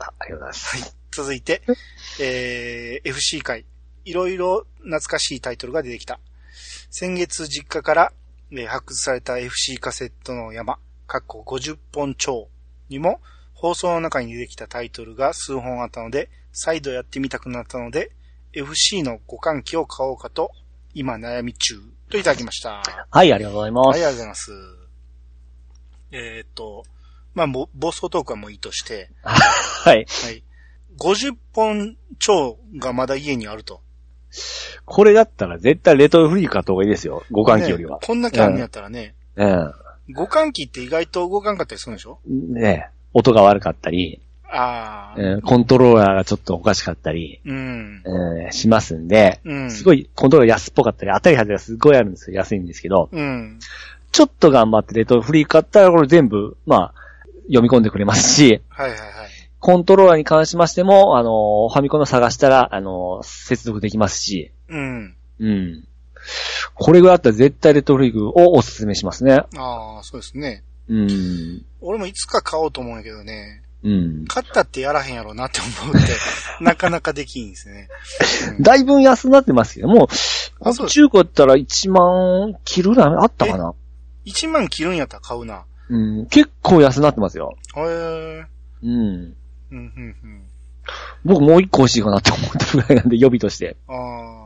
あありがとうございます。続いて、えー FC 回、いろいろ懐かしいタイトルが出てきた。先月実家から、えー発掘された FC カセットの山、かっこ50本超にも、放送の中に出てきたタイトルが数本あったので、再度やってみたくなったので、FC の互換機を買おうかと、今悩み中、といただきました。はい、ありがとうございまはい、あす。りがとうございます。えーっと、まあ、ぼ暴走トークはもういいとして、はい。はい。50本超がまだ家にあると。これだったら絶対レトロフリー買った方がいいですよ。互換機よりはね。こんだけあるんやったらね、うん。互換機って意外と動かんかったりするんでしょ？ね音が悪かったり、ああ、うんコントローラーがちょっとおかしかったり、うん。うんしますんで、うん。すごいコントローラー安っぽかったり、当たり外れがすごいあるんですよ。安いんですけど、うん。ちょっと頑張ってレトロフリー買ったらこれ全部、まあ、読み込んでくれますし、はいはいはい。コントローラーに関しましても、あの、ファミコンの探したら、あの、接続できますし、うん。うん。これぐらいあったら絶対レトロフリーグをお勧めしますね。ああ、そうですね。うん。俺もいつか買おうと思うんやけどね、うん。買ったってやらへんやろうなって思うって、なかなかできんですね。うんだいぶ安くなってますけども、あそう中古やったら1万切るな、あったかな？1万切るんやったら買うな。うん。結構安くなってますよ。へえ。うん。うん、うん、うん。僕もう一個欲しいかなって思ってるぐらいなんで、予備として。ああ。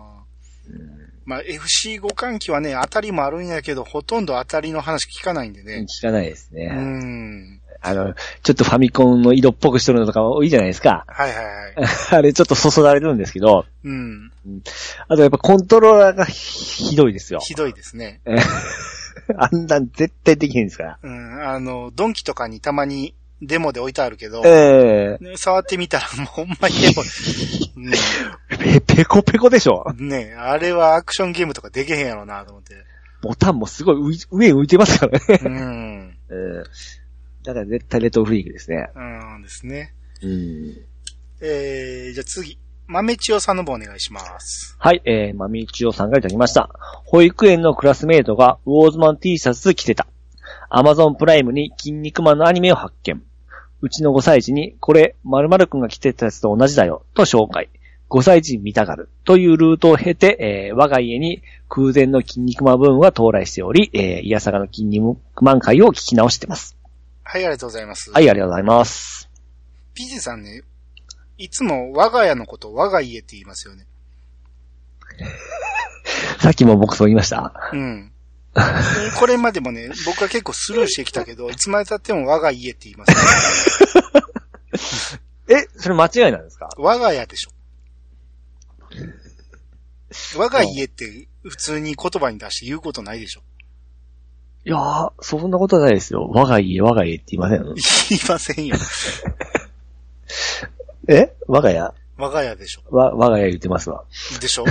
まあ、FC 互換機はね、当たりもあるんやけど、ほとんど当たりの話聞かないんでね。聞かないですうね。ん。あの、ちょっとファミコンの色っぽくしてるのとか多いじゃないですか。はいはいはい。あれちょっとそそられるんですけど、うん。あとやっぱコントローラーがひどいですよ。ひどいですね。あんなん絶対できへんですから。うん。あの、ドンキとかにたまにデモで置いてあるけど、えね触ってみたらもうほんまにでも、え ペ、ペコペコでしょうんねあれはアクションゲームとかできへんやろうなと思って。ボタンもすごい上浮いてますからね。うん。えーだから絶対レトロフリークですね。うんですね。うん。えー、じゃあ次。豆千代さんの方お願いします。はい、えー、まみちおさんがいただきました。保育園のクラスメイトがウォーズマン T シャツ着てた。アマゾンプライムに筋肉マンのアニメを発見。うちの5歳児に、これ、〇〇くんが着てたやつと同じだよ、と紹介。5歳児見たがるというルートを経て、えー我が家に空前の筋肉マンブームが到来しており、えー、イヤサガの筋肉マン会を聞き直してます。はい、ありがとうございます。はい、ありがとうございます。ピジさんね、いつも我が家のこと我が家って言いますよね。さっきも僕そう言いました。うん。これまでもね、僕は結構スルーしてきたけど、いつまで経っても我が家って言います、ね。え、それ間違いなんですか？我が家でしょ。我が家って普通に言葉に出して言うことないでしょ。いやー、そんなことないですよ。我が家、我が家って言いません？言いませんよ。え？我が家？我が家でしょ。わ、我が家言ってますわ。でしょ、う ん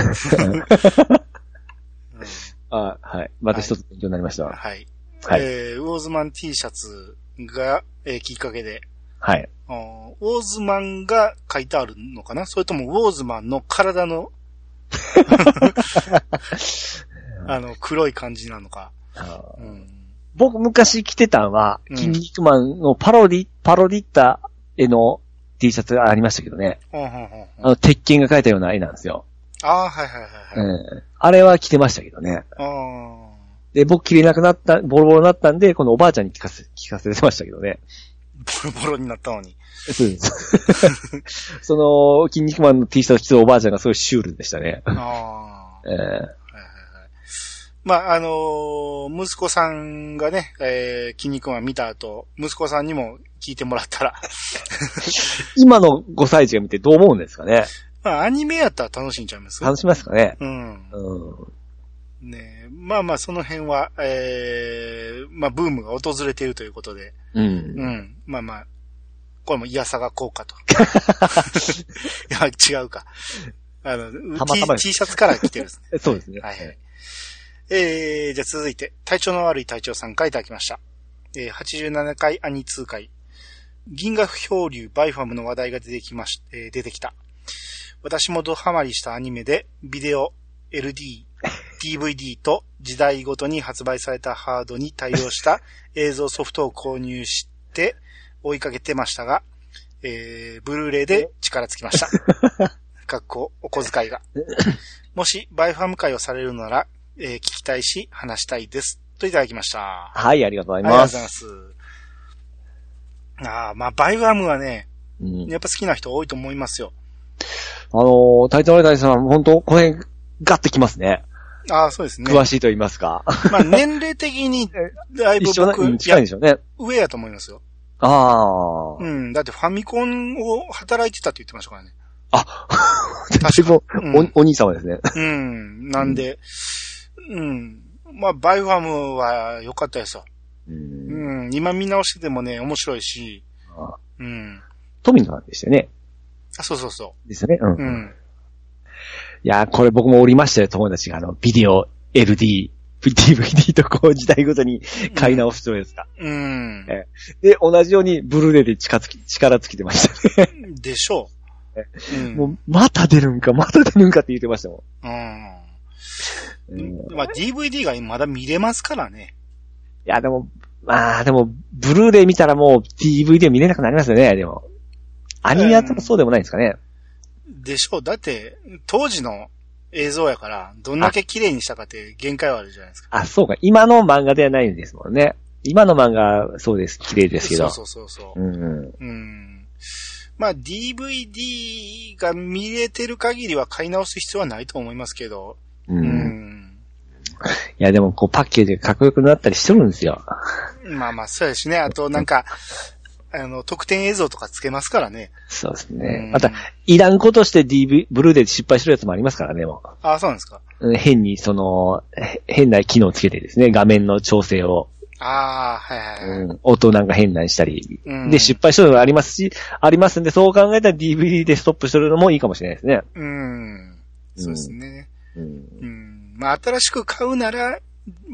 あはい。また一つ勉強になりましたわ。はい。はい。えーウォーズマン T シャツが、えーきっかけで、はい。ウォーズマンが書いてあるのかな？それともウォーズマンの体の、あの、黒い感じなのか？うん。僕昔着てたんは、うん筋肉マンのパロディ、パロディった絵の T シャツがありましたけどね。あの、鉄拳が描いたような絵なんですよ。ああ、はいはいはいはい。うん。あれは着てましたけどね。で、僕着れなくなった、ボロボロになったんで、このおばあちゃんに聞かせ、聞かせてましたけどね。ボロボロになったのに。そうです。その、筋肉マンの T シャツ着てるおばあちゃんがすごいシュールでしたね。ああ。えはいはいはい。まあ、あのー息子さんがね、えー、筋肉マン見た後、息子さんにも聞いてもらったら、ー 今の5歳児が見てどう思うんですかね？まあ、アニメやったら楽しいんちゃいます？楽しみますかね？うん。うん。ねまあまあ、その辺は、えー、まあ、ブームが訪れているということで、うん。うん。まあまあ、これもイヤサが効果と。いや、違うか。あの、たまたま T, T シャツから来てるんですね。そうですね。はいはい。えー、じゃあ続いて、体調の悪い隊長さんからいただきました。えー、87回アニメ回。銀河漂流バイファムの話題が出てきまし、えー出てきた。私もドハマりしたアニメで、ビデオ、LD、DVD と時代ごとに発売されたハードに対応した 映像ソフトを購入して追いかけてましたが、えー、ブルーレイで力尽きました。かっこ、お小遣いが。もし、バイファム会をされるなら、えー聞きたいし、話したいです。といただきました。あはい、ありがとうございりがとうございます。ます。ああ、まあ、バイファムはね、うんやっぱ好きな人多いと思いますよ。あのー、タイトルライターさん、本当この辺、ガッてきますね。ああ、そうですね。詳しいと言いますか。まあ、年齢的に、だいぶ僕、近いんでしょうね。上やと思いますよ。ああ。うん。だってファミコンを働いてたって言ってましたからね。あ、確か もうんお、お兄様ですね。うん。なんで、うん。まあ、バイファムは良かったですよ。うんうん。今見直しててもね、面白いし、あうん。富野さんでしたよね。あ、そうそうそですよね。うん。う。うん。いやー、これ僕もおりましたよ、友達が。あの、ビデオ、LD、DVD とこう時代ごとに買い直す人ですか。うん。えで、同じようにブルーレイで力つき、力つきてましたね。でしょう。うん。もう、また出るんか、また出るんかって言ってましたもうん。ん。うん、いまあ、DVD がまだ見れますからね。や、でも、まあ、でも、ブルーレイ見たらもう DVD は見れなくなりますよね、でも。アニメやってもそうでもないんですかね。でしょう。だって、当時の映像やから、どんだけ綺麗にしたかって限界はあるじゃないですか。あ、そうか。今の漫画ではないんですもんね。今の漫画、そうです。綺麗ですけど。そうそうそうそう。うんうん。うん。まあ、DVD が見れてる限りは買い直す必要はないと思いますけど。う。うんん。いや、でも、こう、パッケージがかっこよくなったりしてるんですよ。まあまあ、そうですね。あと、なんか、あの、特典映像とかつけますからね。そうですうん。ねまた、いらんことして DV、ブルーで失敗してるやつもありますからね、もああ、そうなんですか。変に、その、へ変な機能つけてですね、画面の調整を。ああ、はいはいはい。うん、音なんか変なにしたり。うんで、失敗してるのがありますし、ありますんで、そう考えたら DVD でストップしてるのもいいかもしれないですね。うん。そうですね。うん。うん。まあ、新しく買うなら、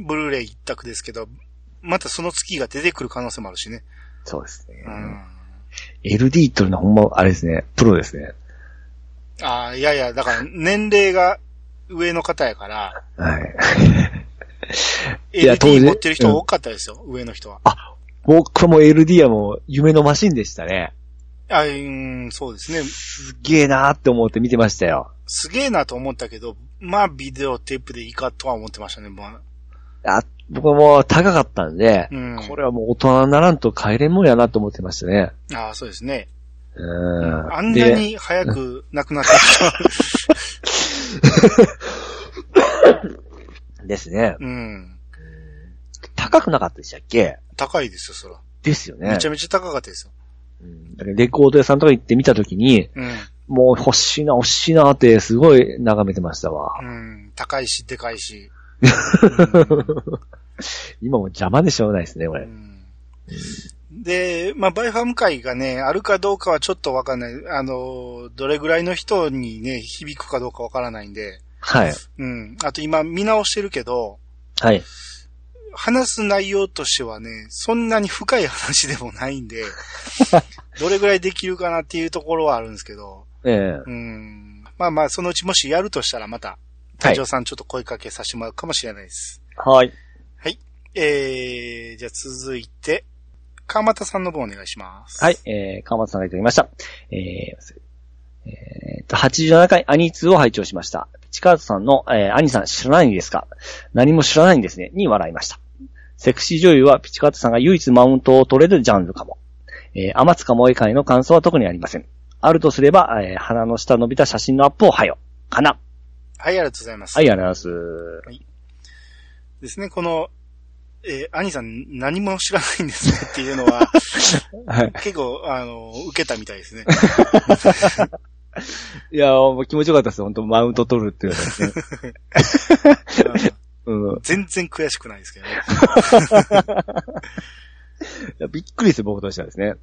ブルーレイ一択ですけど、またその月が出てくる可能性もあるしね。そうですね。うん。LD というのはほんま、あれですね、プロですね。ああ、いやいや、だから年齢が上の方やから、はい。いや当時持ってる人多かったですよ、上の人は。僕も LD はもう夢のマシンでしたね。あ、うん、そうですね。すげえなーって思って見てましたよ。すげえなと思ったけど、まあ、ビデオテープでいいかとは思ってましたね、まあ。あ、僕も高かったんで、うんこれはもう大人にならんと帰れんもんやなと思ってましたね。ああ、そうですね。うん。あんなでに早く亡くなってしまですね。う。うん。高くなかったでしたっけ？高いですよ、そら。ですよね。めちゃめちゃ高かったですよ。うんだレコード屋さんとか行って見たときに、うん。もう欲しいな、欲しいなってすごい眺めてましたわ。うん。高いし、でかいし。今も邪魔でしょうがないですね、これ。うんで、まあ、バイファーム会がね、あるかどうかはちょっとわかんない。あの、どれぐらいの人にね、響くかどうかわからないんで。はい。うん。あと今見直してるけど、はい。話す内容としてはね、そんなに深い話でもないんで、どれぐらいできるかなっていうところはあるんですけど、ええうん。まあまあ、そのうちもしやるとしたらまた、隊長さんちょっと声かけさせてもらうかもしれないです。はい。はい。えー、じゃあ続いて、川又さんの方お願いします。はい、えー、川松さんがいただきました。えー、えーと、87回アニツを拝聴しました。ピチカートさんの、えー、アニさん知らないんですか？何も知らないんですね。に笑いました。セクシー女優はピチカートさんが唯一マウントを取れるジャンルかも。えー、天塚萌え会の感想は特にありません。あるとすれば、えー、鼻の下伸びた写真のアップをはよ。かな。はい、ありがとうございます。はい、ありがとうございます。ですね、この、えー、兄さん何も知らないんですねっていうのは、はい。結構、あの、受けたみたいですね。いや気持ちよかったです。本当マウント取るっていうね。うん。全然悔しくないですけどね。びっくりですよ、僕としてはですね。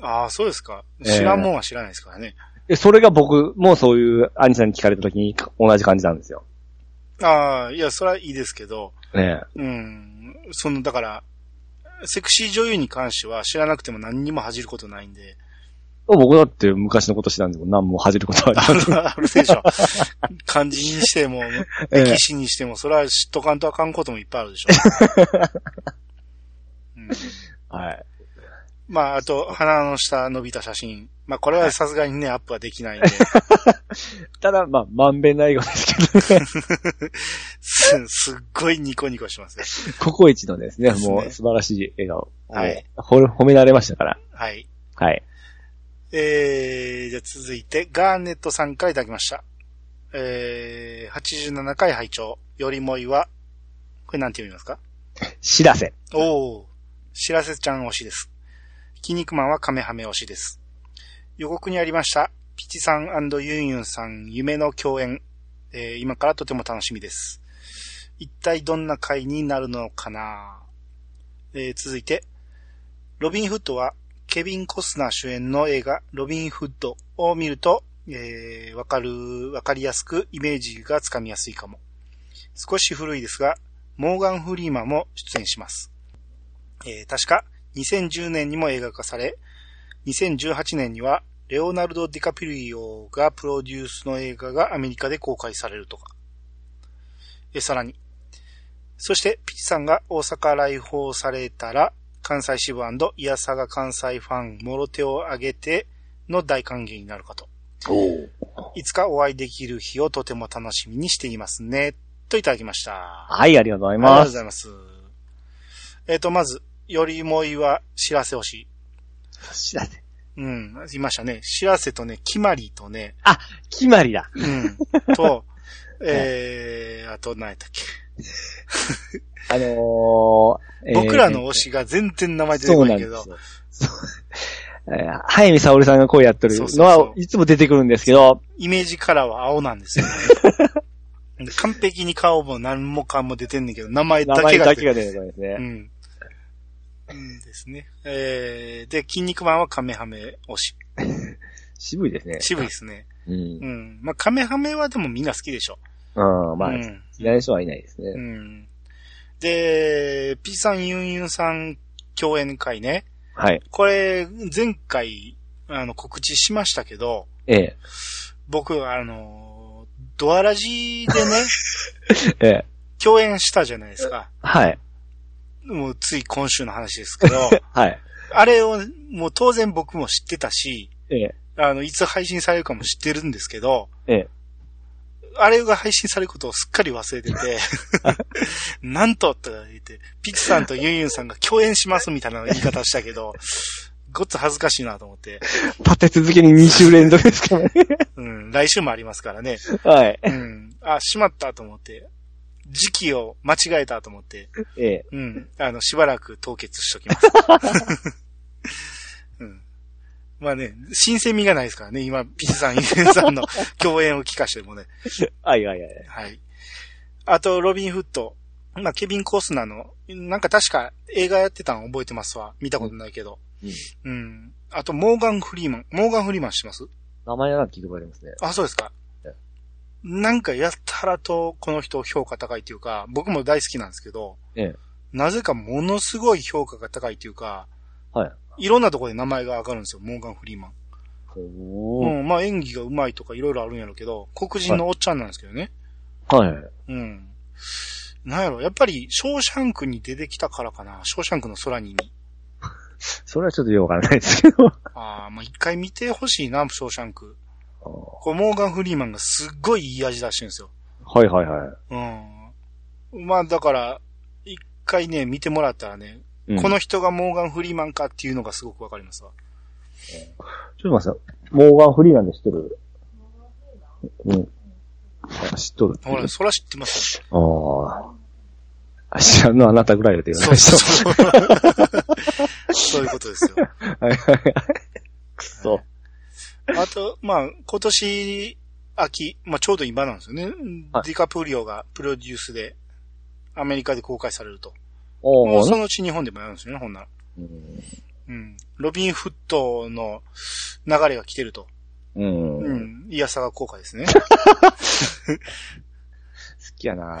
ああ、そうですか。えー知らんもんは知らないですからね。え、それが僕もそういう兄さんに聞かれた時に同じ感じなんですよ。ああ、いや、それはいいですけど、ねうん。その、だから、セクシー女優に関しては知らなくても何にも恥じることないんで、僕だって昔のこと知らんでも何も恥じることはあありません。る あるでしょ。漢字にしても、ええ歴史にしても、それは知っとかんとあかんこともいっぱいあるでしょ。うんはい。まあ、あと、鼻の下伸びた写真。まあ、これはさすがにね、アップはできないんで、ただ、まあ、まんべんないようですけどね。す、すっごいニコニコしますね。ココイチのですね、ですねもう素晴らしい笑顔。はいほ。褒められましたから。はい。はい。えー、じゃあ続いて、ガーネットさんからいただきました。えー、87回拝聴よりもいは、これなんて読みますか？知らせ。おー、しらせちゃん推しです。筋肉マンはカメハメ推しです。予告にありました、ピチさんユンユンさん夢の共演、えー今からとても楽しみです。一体どんな回になるのかな、えー続いて、ロビン・フッドはケビン・コスナー主演の映画ロビン・フッドを見ると、えーわかる、わかりやすくイメージがつかみやすいかも。少し古いですが、モーガン・フリーマンも出演します。えー確か2010年にも映画化され、2018年にはレオナルド・ディカピリオがプロデュースの映画がアメリカで公開されるとか。えーさらに、そしてピチさんが大阪来訪されたら、関西支部イヤサガ関西ファン、もろ手を挙げての大歓迎になるかと。いつかお会いできる日をとても楽しみにしていますね。といただきました。はい、ありがとうございありがとます。うございます。えっ、と、まず、よりもいは知らせ欲しい。知らせ。うん、いましたね。知らせとね、決まりとね、決まりだ。うん、と、えー、あと何やったっけ。あのー、えー僕らの推しが全然名前出てこなけどないんですよ。。そうえー早見沙織さんが声やってるのは、いつも出てくるんですけど、イメージカラーは青なんですよね。で 完璧に顔も何もかも出てんねんけど、名前だ名けが出て前だけが出てくるんですね。うん。うんですね。えー、で、筋肉マンはカメハメ推し。渋いですね。渋いですね。うんう。ん。まあ、カメハメはでもみんな好きでしょ。うん、まあ、うん。嫌いな人はいないですね。うん。で、P さんユンユンさん共演会ね。はい。これ、前回、あの、告知しましたけど、ええ。僕、あの、ドアラジでね、ええ。共演したじゃないですか。はい。もう、つい今週の話ですけど、はい。あれを、もう当然僕も知ってたし、ええ、あの、いつ配信されるかも知ってるんですけど、ええ。あれが配信されることをすっかり忘れてて、なんとって言って、ピチさんとユンユンさんが共演しますみたいな言い方したけど、ごっつ恥ずかしいなと思って、立て続けに2週連続ですからね。うん、来週もありますからね。はい。うん。あ、しまったと思って、時期を間違えたと思って、ええ。うん。あの、しばらく凍結しときます。うん。まあね、新鮮味がないですからね。今、ピチさん、ユンさんの共演を聞かしてもね。はいはいはい。はい。あと、ロビン・フット。まあ、ケビン・コースナーの、なんか確か映画やってたの覚えてますわ。見たことないけど。うんうん。あと、モーガン・フリーマン。モーガン・フリーマン知ってます？名前は聞いてもらいますね。あ、そうですかえ。なんかやったらとこの人評価高いっていうか、僕も大好きなんですけど、ええ。なぜかものすごい評価が高いっていうか、はい。いろんなところで名前が上がるんですよ、モーガン・フリーマン。おー。うん、まあ演技が上手いとかいろいろあるんやろうけど、黒人のおっちゃんなんですけどね。はい。うん。なんやろ、やっぱり、ショーシャンクに出てきたからかな、ショーシャンクの空にに。それはちょっとよくわからないですけど。ああ、まあ一回見てほしいな、ショーシャンク。はこれモーガン・フリーマンがすっごいいい味出してるんですよ。いはいはい。うん。まあだから、一回ね、見てもらったらね、うんこの人がモーガン・フリーマンかっていうのがすごくわかりますわ。ちょっと待ってください。モーガン・フリーなんで知ってる？うん。あ知っとる。ほら、そら知ってますよ。ああ。知らんのあなたぐらいだけどそうそうそう。そういうことですよ。はいはいはい。くそ。あと、まあ、今年、秋、まあちょうど今なんですよね。はいディカプリオがプロデュースで、アメリカで公開されると。もうそのうち日本でもやるんですよね、ほんなら。うんうん。ロビン・フットの流れが来てると。うん。好うん。イヤサガ公開ですね。きやな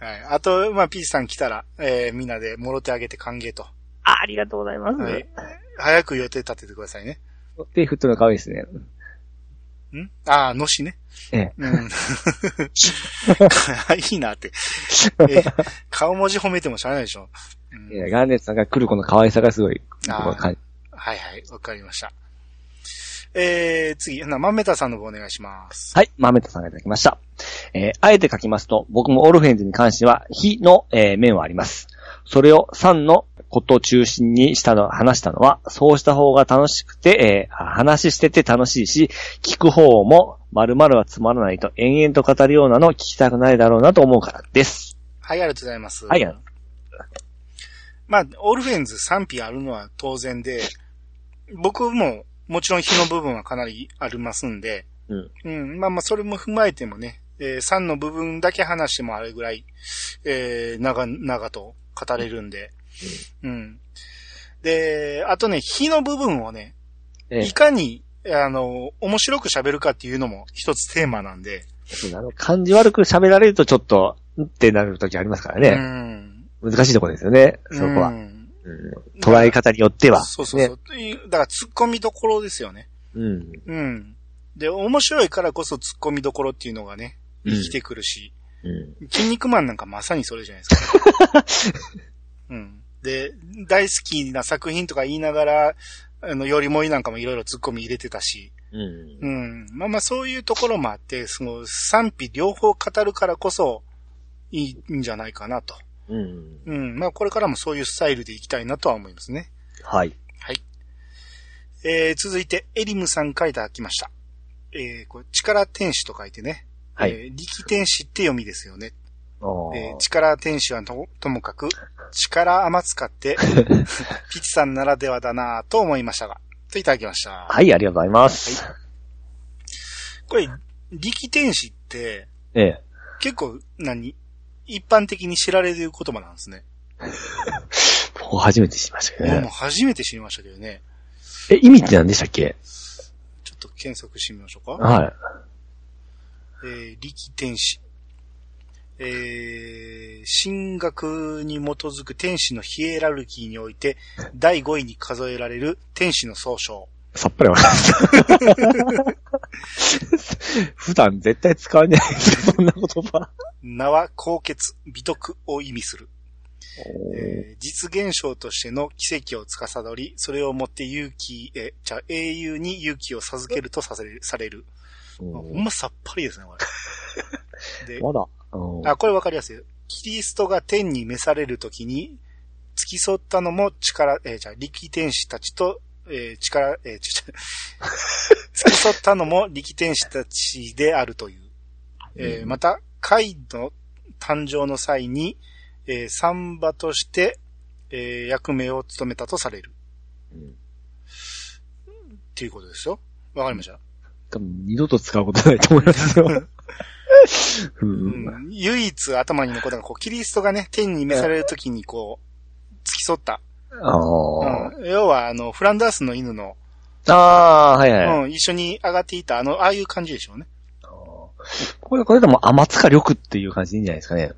はい。あと、まあ、ピーチさん来たら、えー、みんなでもろてあげて歓迎と。あありがとうございます。はい。早く予定立ててくださいね。手振ったの可愛いですね。ん？ああ、のしね。ええ。うん。いいなって。えー顔文字褒めてもしゃあないでしょ。うんいや、ガーネットさんが来る子の可愛さがすごい。あはいはい、わかりました。えー、次、な、まめたさんの方お願いします。はい、豆田さんがいただきました。えーあえて書きますと、僕もオルフェンズに関しては、非の、えー面はあります。それを3のことを中心にしたの、話したのは、そうした方が楽しくて、えーあ話してて楽しいし、聞く方も、〇〇はつまらないと延々と語るようなのを聞きたくないだろうなと思うからです。はい、ありがとうございます。はい、あのまあ、オルフェンズ賛否あるのは当然で、僕ももちろん火の部分はかなりありますんで、うん。うん、まあまあ、それも踏まえてもね、えー、3の部分だけ話してもあれぐらい、えー、長々と語れるんで、うん。で、あとね、火の部分をね、えいかに、あの、面白く喋るかっていうのも一つテーマなんで、あの感じ悪く喋られるとちょっと、んってなる時ありますからうね。ん。難しいところですよね、そこは。うんうん捉え方によっては。そうそうそう。だから突っ込みどころですよね。ね。うん。うん。で、面白いからこそ突っ込みどころっていうのがね、生きてくるし、うん。筋肉マンなんかまさにそれじゃないですか。うん。で、大好きな作品とか言いながら、あの、よりもいなんかもいろいろ突っ込み入れてたし、うんう。ん。まあまあそういうところもあって、その賛否両方語るからこそいいんじゃないかなと。うん。うん。まあこれからもそういうスタイルでいきたいなとは思いますね。はい。はい。えー、続いて、エリムさんからいただきました。えー、これ、力天使と書いてね。はいえー力天使って読みですよね。えー力天使はとともかく、力余使って、ピチさんならではだなぁと思いましたが、といただきました。はい、ありがとうございます。これ、力天使って、ええ。結構、何？一般的に知られる言葉なんですね。もう初めて知りましたけどもうもうね。初めて知りましたけどね。え、意味って何でしたっけ？ちょっと検索してみましょうか。はい。えー力天使。えー、神学に基づく天使のヒエラルキーにおいて、第5位に数えられる天使の総称。さっぱりわかんない。普段絶対使わないそんな言葉。名は高潔、美徳を意味する。えー実現象としての奇跡を司り、それをもって勇気、え、じゃあ英雄に勇気を授けるとさせる、される。おほんまさっぱりですね、これ。で、まだ。うんあ、これわかりやすい。キリストが天に召されるときに、付き添ったのも力、えーじゃあ力天使たちと、えー力、えーちょ 付き添ったのも力天使たちであるという。えーうんまた、貝の誕生の際に、えー、サンバとして、えー役目を務めたとされる。うんっていうことですよ。わかりました、多分二度と使うことないと思いますよ。ううんん、唯一頭に残ったのが、こう、キリストがね、天に召されるときにこう、付き添った。ああ。うん、要は、あの、フランダースの犬の、ああ、はいはい。うん、一緒に上がっていた、あの、ああいう感じでしょうね。これ、これでも天塚力っていう感じでいいんじゃないですかね。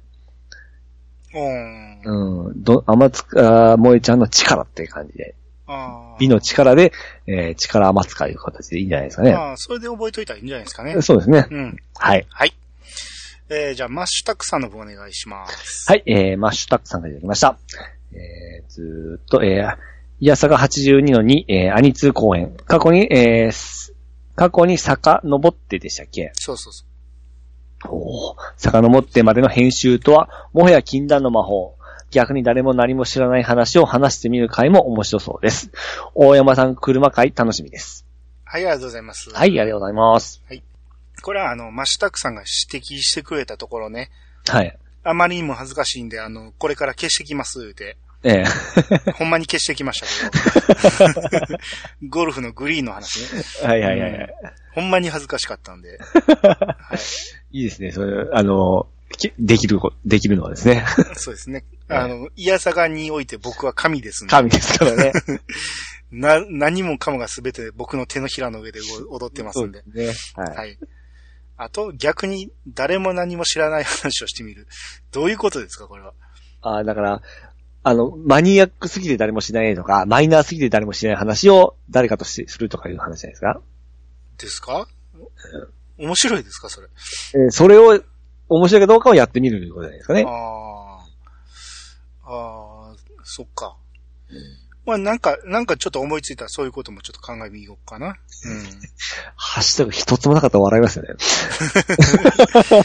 うん。うん。ど、天塚萌えちゃんの力っていう感じで。美の力で、えー、力天塚いう形でいいんじゃないですかね。あーそれで覚えといたらいいんじゃないですかね。そうですね。うん。はい。はい。えー、じゃあ、マッシュタックさんの方お願いします。はい、えー、マッシュタックさんがいただきました。えー、ずーっと、えー、イヤサが82の2、えー、アニツー公演。過去に、えーす、過去に遡ってでしたっけ？そうそうそおー遡ってまでの編集とは、もはや禁断の魔法。逆に誰も何も知らない話を話してみる回も面白そうです。大山さん車会楽しみです。う。はい、ありがとうございます。はい、ありがとうございます。これは、あの、マッシュタックさんが指摘してくれたところね、はい。あまりにも恥ずかしいんで、あの、これから消してきますって、ええ ほんまに消してきましたけど。ゴルフのグリーンの話ね。はいはいはいはい。ほんまに恥ずかしかったんで。いいですね、それ、あの、きできるこ、できるのはですね。そうですね。あの、いやさがにおいて僕は神です。神ですからね。な、何もかもが全て僕の手のひらの上で踊ってますんで。そうですね。はい。はい。あと、逆に誰も何も知らない話をしてみる。どういうことですか、これは？あだから、あの、マニアックすぎて誰も知らないとか、マイナーすぎて誰も知らない話を誰かとしするとかいう話じゃないですか？ですか？面白いですか、それ？えーそれを、面白いかどうかをやってみるということじゃないですかね。ああ。そっか。まあなんか、なんかちょっと思いついたらそういうこともちょっと考えてみようかな。ハッシュタグ一つもなかったら笑いますよね。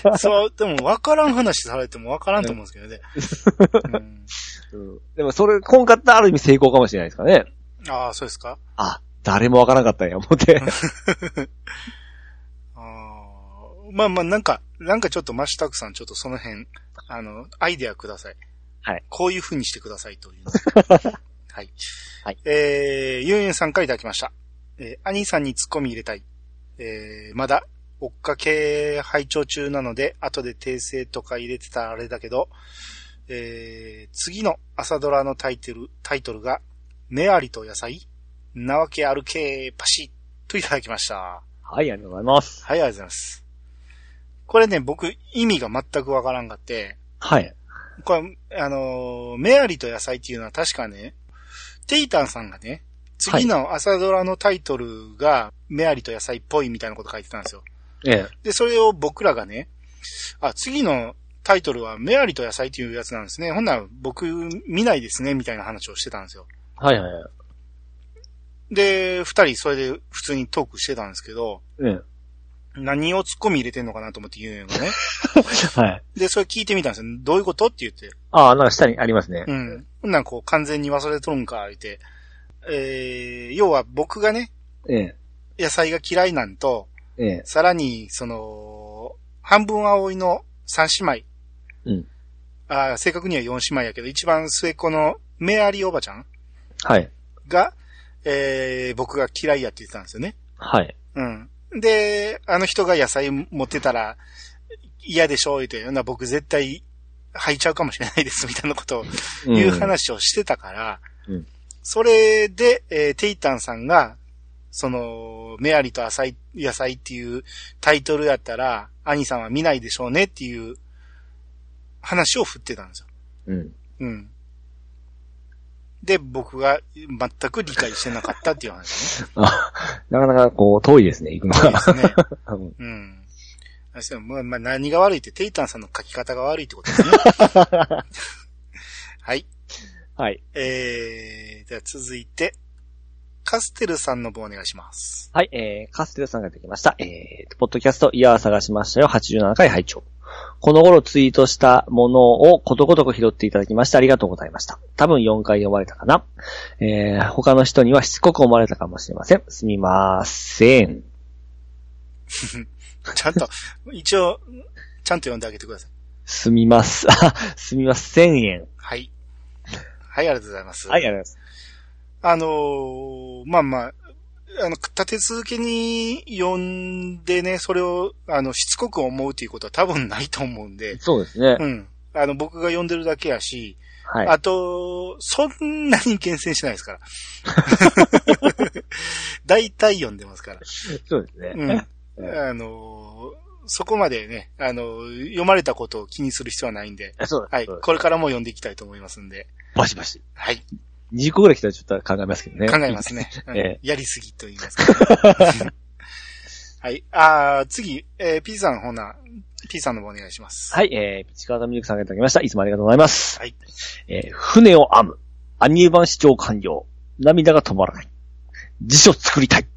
うん。そう、でも分からん話されても分からんと思うんですけどね。うん、うん、でもそれ、今回ってある意味成功かもしれないですかね。ああ、そうですかあ、誰もわからなかったんや、思って。あーまあまあなんか、なんかちょっとマシュタクさんちょっとその辺、あの、アイデアください。はい。こういう風にしてくださいというの。はい。はい。えー、ユンユンさんからいただきました。えー、兄さんにツッコミ入れたい。えー、まだ、追っかけ拝聴中なので、後で訂正とか入れてたらあれだけど、えー、次の朝ドラのタイトル、タイトルが、メアリと野菜なわけあるけーパシッといただきました。はい、ありがとうございます。はい、ありがとうございます。これね、僕、意味が全くわからんかって、はい。これ、あのーメアリと野菜っていうのは確かね、テイタンさんがね、次の朝ドラのタイトルが、メアリと野菜っぽいみたいなこと書いてたんですよ。ええ。で、それを僕らがね、あ、次のタイトルはメアリと野菜っていうやつなんですね。ほんなら僕見ないですね、みたいな話をしてたんですよ。はいはいはい。で、二人それで普通にトークしてたんですけど、ええ。何を突っ込み入れてんのかなと思って言うんよね。はい。で、それ聞いてみたんですよ。どういうことって言って。ああ、なんか下にありますね。うん。なんこう完全に忘れとるんか、言って。えー、要は僕がね、ええ。野菜が嫌いなんと、ええ。さらに、その、半分葵の三姉妹。うん。あー正確には四姉妹やけど、一番末っ子のメアリーおばちゃんはい。が、えー、僕が嫌いやって言ってたんですよね。はい。うん。で、あの人が野菜持ってたら嫌でしょ、言うて、なら僕絶対吐いちゃうかもしれないです、みたいなことをいう話をしてたから、うんそれで、えーテイタンさんが、その、メアリと野菜、野菜っていうタイトルやったら、兄さんは見ないでしょうねっていう話を振ってたんですよ。うん。うん。で、僕が全く理解してなかったっていう話ね。あ、なかなかこう、遠いですね、行くのそうでが。すね。うんまあ、まあ、何が悪いって、テイタンさんの書き方が悪いってことですね。はい。はい。えー、では続いて、カステルさんの方お願いします。はい、えー、カステルさんができました。えー、ポッドキャスト、イヤー探しましたよ。87回拝聴。この頃ツイートしたものをことごとく拾っていただきましてありがとうございました。多分4回読まれたかな。えー、他の人にはしつこく思われたかもしれません。すみません。ちゃんと、一応、ちゃんと読んであげてください。すみます。あ、すみません円。はい。はい、ありがとうございます。はい、ありがとうございあのーまあまあ、あの、立て続けに読んでね、それを、あの、しつこく思うということは多分ないと思うんでそうですね。うん。あの、僕が読んでるだけやし、はい。あと、そんなに厳選しないですから。大体読んでますから。そうですね。うん。あのーそこまでね、あのー読まれたことを気にする必要はないんで、そうです。はい。これからも読んでいきたいと思いますんで、バシバシ。はい。20個ぐらい来たらちょっと考えますけどね。考えますね。うんえやりすぎと言いますか、はい。あー次、えー、P さんほな、P さんの方お願いします。はい、えー、ピチカードミルクさんがいただきました。いつもありがとうございます。はい。えー、船を編む。アニメ版視聴完了。涙が止まらない。辞書作りたい。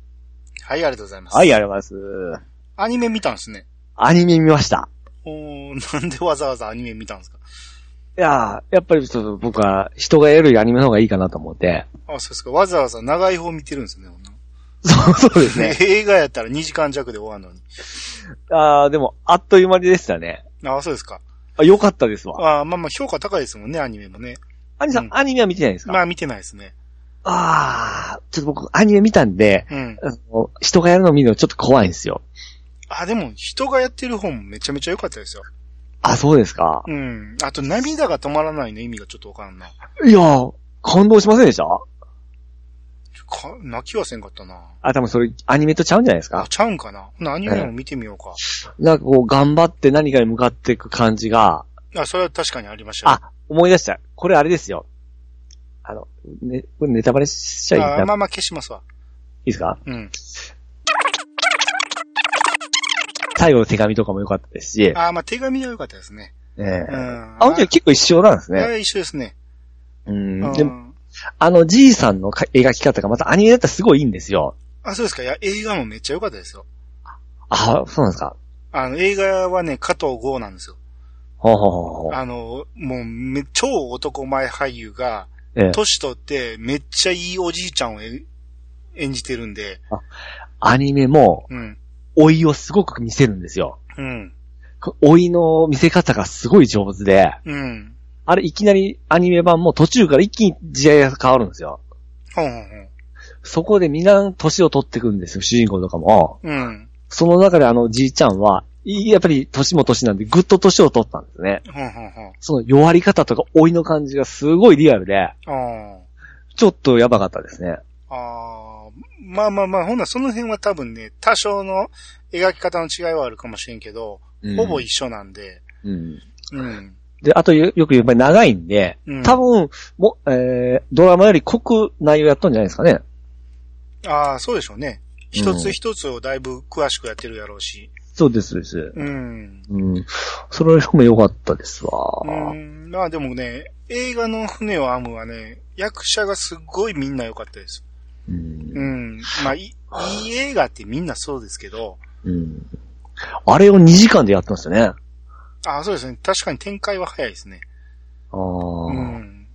はい、ありがとうございます。はい、ありがとうございます。アニメ見たんですね。アニメ見ました。おーなんでわざわざアニメ見たんですか？いやー、やっぱりちょっと僕は人がやるアニメの方がいいかなと思って。あ、そうですか。わざわざ長い方見てるんですね。そう、そうですね。映画やったら2時間弱で終わるのに。あー、でも、あっという間でしたね。あ、そうですか。あ、よかったですわ。あまあまあ評価高いですもんね、アニメもね。アニさん、うんアニメは見てないですか？まあ見てないですね。あー、ちょっと僕、アニメ見たんで、うん。あの人がやるの見るのちょっと怖いんですよ。あ、でも人がやってる方もめちゃめちゃ良かったですよ。あ、そうですか。うん。あと涙が止まらないの意味がちょっとわからんな。いやー、感動しませんでした？か、泣きはせんかったな。あ、多分それ、アニメとちゃうんじゃないですあか、ちゃうんかな。アニメも見てみようか。なんかこう、頑張って何かに向かっていく感じが、あ、それは確かにありましたよ。あ、思い出した。これあれですよ。あの、ね、これネタバレしちゃいいな、いあまあまあ消しますわ。いですか？うん。最後の手紙とかも良かったですし、あまあ手紙は良かったですね。ええうん。あ、本当に結構一緒なんですね。え一緒ですね。うん。うんでも、あの、じいさんのか描き方がまたアニメだったらすごいいいんですよ。あ、そうですか。いや、映画もめっちゃ良かったですよ。あ、そうなんですか。あの、映画はね、加藤剛なんですよ。ほうほうほうほう。あの、もうめ、超男前俳優が、ええ年取ってめっちゃいいおじいちゃんをえ演じてるんで、アニメも、うん。老いをすごく見せるんですよ。うん。老いの見せ方がすごい上手で、うん。あれいきなりアニメ版も途中から一気に時代が変わるんですよ。ほんほん。そこでみんな年を取ってくんですよ、主人公とかも。うん。その中であのじいちゃんは、いやっぱり年も年なんでぐっと年を取ったんですね。ほんほんほん。その弱り方とか老いの感じがすごいリアルで、ああ。ちょっとやばかったですね。ああ。まあまあまあ、ほんならその辺は多分ね、多少の描き方の違いはあるかもしれんけど、うんほぼ一緒なんで、うん。うん。で、あとよよく言うやっぱり長いんで、うん多分、も、えー、ドラマより濃く内容やったんじゃないですかね。ああ、そうでしょうね。一つ一つをだいぶ詳しくやってるやろうし。そうです、そうです。うん。うん。それも良かったですわ。うん。まあでもね、映画の船を編むはね、役者がすっごいみんな良かったです。うんうん。まあいい、いい映画ってみんなそうですけど、うん。あれを2時間でやってましたね。あああ、そうですね。確かに展開は早いですね。あ、うん。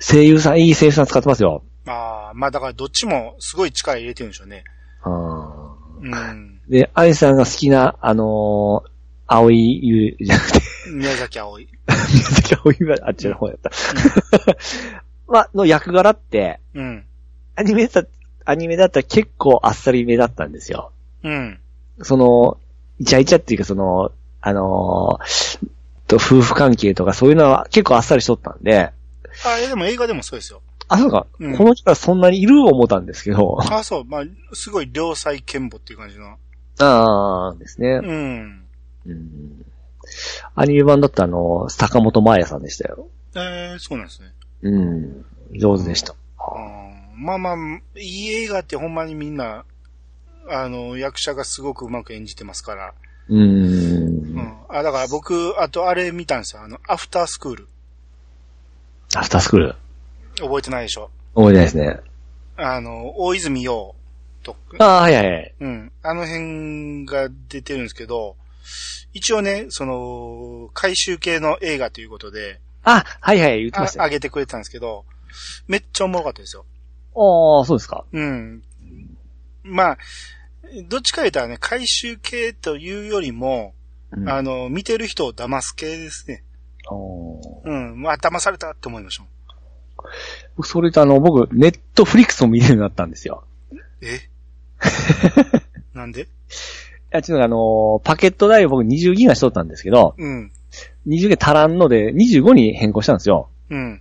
声優さん、いい声優さん使ってますよ。ああ、まあだからどっちもすごい力入れてるんでしょうね。あーうん。で、アイさんが好きな、あのー、青い優、じゃなくて、宮崎葵。宮崎青いはあっちの方やった。まあ、の役柄って、うん。アニメだった、アニメだったら結構あっさりめだったんですよ。うん。その、イチャイチャっていうかその、あのーと、夫婦関係とかそういうのは結構あっさりしとったんで、あれでも映画でもそうですよ。あ、そうか、うんこの人はそんなにいる思ったんですけど、ああ、そう。まあ、すごい良妻賢母っていう感じの。ああ、ですね。うん。うんアニメ版だったあの、坂本真綾さんでしたよ。えー、そうなんですね。うん。上手でした。あーまあまあ、いい映画ってほんまにみんな、あの、役者がすごくうまく演じてますから。うー。うんん。あ、だから僕、あとあれ見たんですよ。あの、アフタースクール。アフタースクール。覚えてないでしょ？覚えてないですね。あの、大泉洋と、ああ、はいはいはい。うん。あの辺が出てるんですけど、一応ね、その、回収系の映画ということで、あ、はいはい、言ってあましたよ。上げてくれてたんですけど、めっちゃおもろかったですよ。ああ、そうですか。うん。まあ、どっちか言ったらね、回収系というよりも、うんあの、見てる人を騙す系ですね。うん。まあ、騙されたって思いましょう。それとあの、僕、ネットフリックスを見れるようになったんですよ。え？なんで？いや、ちょっとあのーパケット代を僕20ギガしとったんですけど、うん。20ギガ足らんので25に変更したんですよ。うん。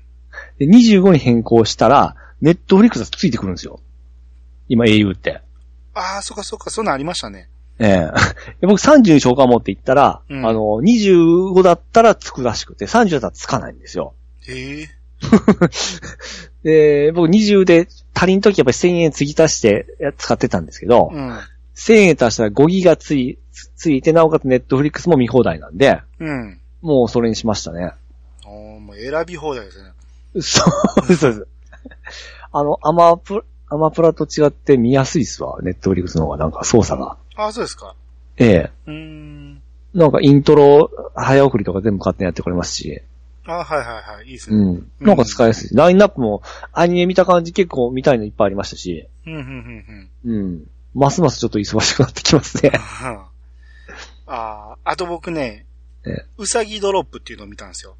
で、25に変更したら、ネットフリックスがついてくるんですよ。今 au って。ああ、そっかそっか、そんなんありましたね。ええで僕30に消化を持っていったら、うんあの、25だったらつくらしくて、30だったらつかないんですよ。へえ。で、僕20で足りんときやっぱり1000円継ぎ足してや使ってたんですけど、うん。1000円足したら5ギガつい、つついて、なおかつネットフリックスも見放題なんで、うん。もうそれにしましたね。おーもう選び放題ですね。そうそうです。あの、アマプ、アマプラと違って見やすいっすわ。ネットフリックスの方がなんか操作が。ああ、そうですか。ええ。うーん。なんかイントロ、早送りとか全部勝手にやってくれますし。ああ、はいはいはい。いいですね。うん。なんか使いやすい。ラインナップもアニメ見た感じ結構見たいのいっぱいありましたし。うん、うん、うん、うん。うん。ますますちょっと忙しくなってきますね。ああ、あと僕ねええ、うさぎドロップっていうのを見たんですよ。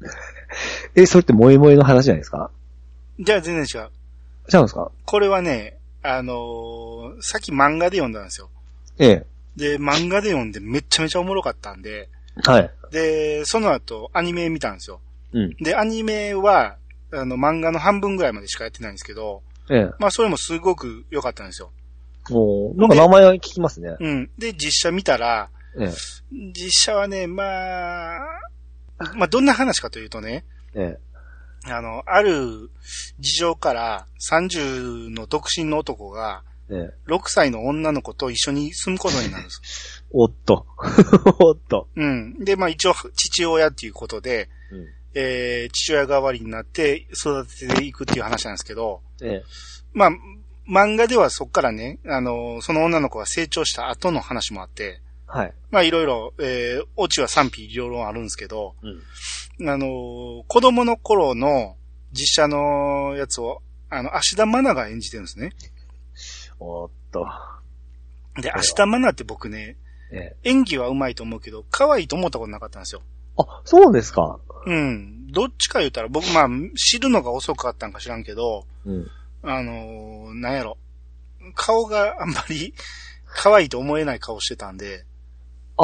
え、それって萌え萌えの話じゃないですか？じゃあ全然違う。違うんですか？これはね、あのーさっき漫画で読んだんですよ。ええ。で、漫画で読んでめちゃめちゃおもろかったんで、はい。で、その後アニメ見たんですよ。うん。で、アニメは、あの、漫画の半分ぐらいまでしかやってないんですけど、ええ。まあそれもすごく良かったんですよ。もう、なんか名前は聞きますね。うん。で、実写見たら、ええ。実写はね、まあ、まあどんな話かというとね、えあの、ある事情から30の独身の男がえ。ええ。6歳の女の子と一緒に住むことになるんです。おっと。おっと。うん。で、まあ一応父親っていうことで、うん。えー、父親代わりになって育てていくっていう話なんですけど、ええ。まあ、漫画ではそっからね、あの、その女の子が成長した後の話もあって、はい。まあいろいろ、えー、オチは賛否両論あるんですけど、うん。あの、子供の頃の実写のやつを、あの、芦田愛菜が演じてるんですね。おっと。で、は芦田愛菜って僕ね、ええ。演技は上手いと思うけど、可愛いと思ったことなかったんですよ。あ、そうですか。うん。どっちか言ったら、僕、まあ、知るのが遅かったんか知らんけど、うん。あのーなんやろ。顔があんまり可愛いと思えない顔してたんで、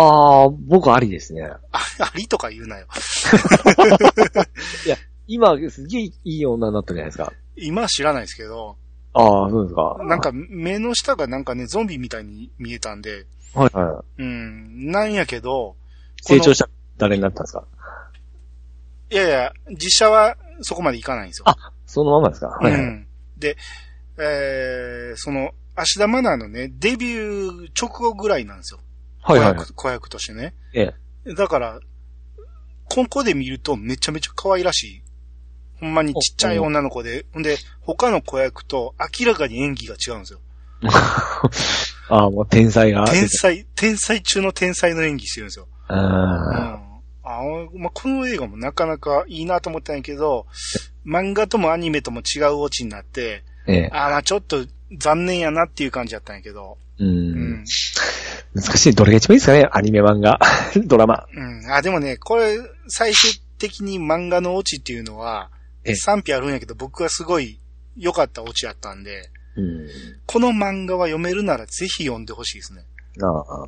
ああ、僕ありですね。あ、ありとか言うなよ。今、すげえいい女になったじゃないですか。今は知らないですけど、ああ、そうですか。なんか目の下がなんかね、ゾンビみたいに見えたんで、はいはうん、なんやけど、い。成長した誰になったんですか？いやいや、実写はそこまでいかないんですよ。あそのままですか？はいはい。うん。で、えー、その、芦田愛菜のね、デビュー直後ぐらいなんですよ。はいはいはい。子役子役としてね。ええ。だから、ここで見るとめちゃめちゃ可愛らしい。ほんまにちっちゃい女の子で、ほんで、他の子役と明らかに演技が違うんですよ。ああ、もう天才が。天才、天才中の天才の演技してるんですよ。うん。ああまあ、この映画もなかなかいいなと思ったんやけど、漫画ともアニメとも違うオチになって、あ。ええ。あまあちょっと残念やなっていう感じだったんやけど、う。うんん。難しい。どれが一番いいですかねアニメ漫画。ドラマ。うん。あ、でもね、これ、最終的に漫画のオチっていうのはええ、賛否あるんやけど、僕はすごい良かったオチやったんで、うん。この漫画は読めるならぜひ読んでほしいですね。ああ。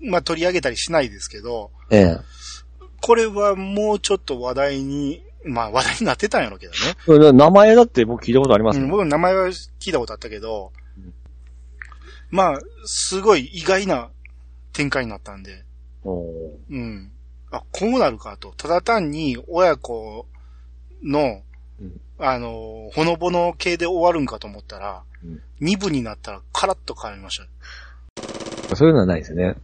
うん。まあ取り上げたりしないですけど、ええ。これはもうちょっと話題に、まあ話題になってたんやろうけどね。名前だって僕聞いたことありますうん。僕名前は聞いたことあったけどうん、まあ、すごい意外な展開になったんで、うん。あ、こうなるかと。ただ単に親子の、うんあの、ほのぼの系で終わるんかと思ったら、うん二部になったらカラッと変わりました。そういうのはないですよね。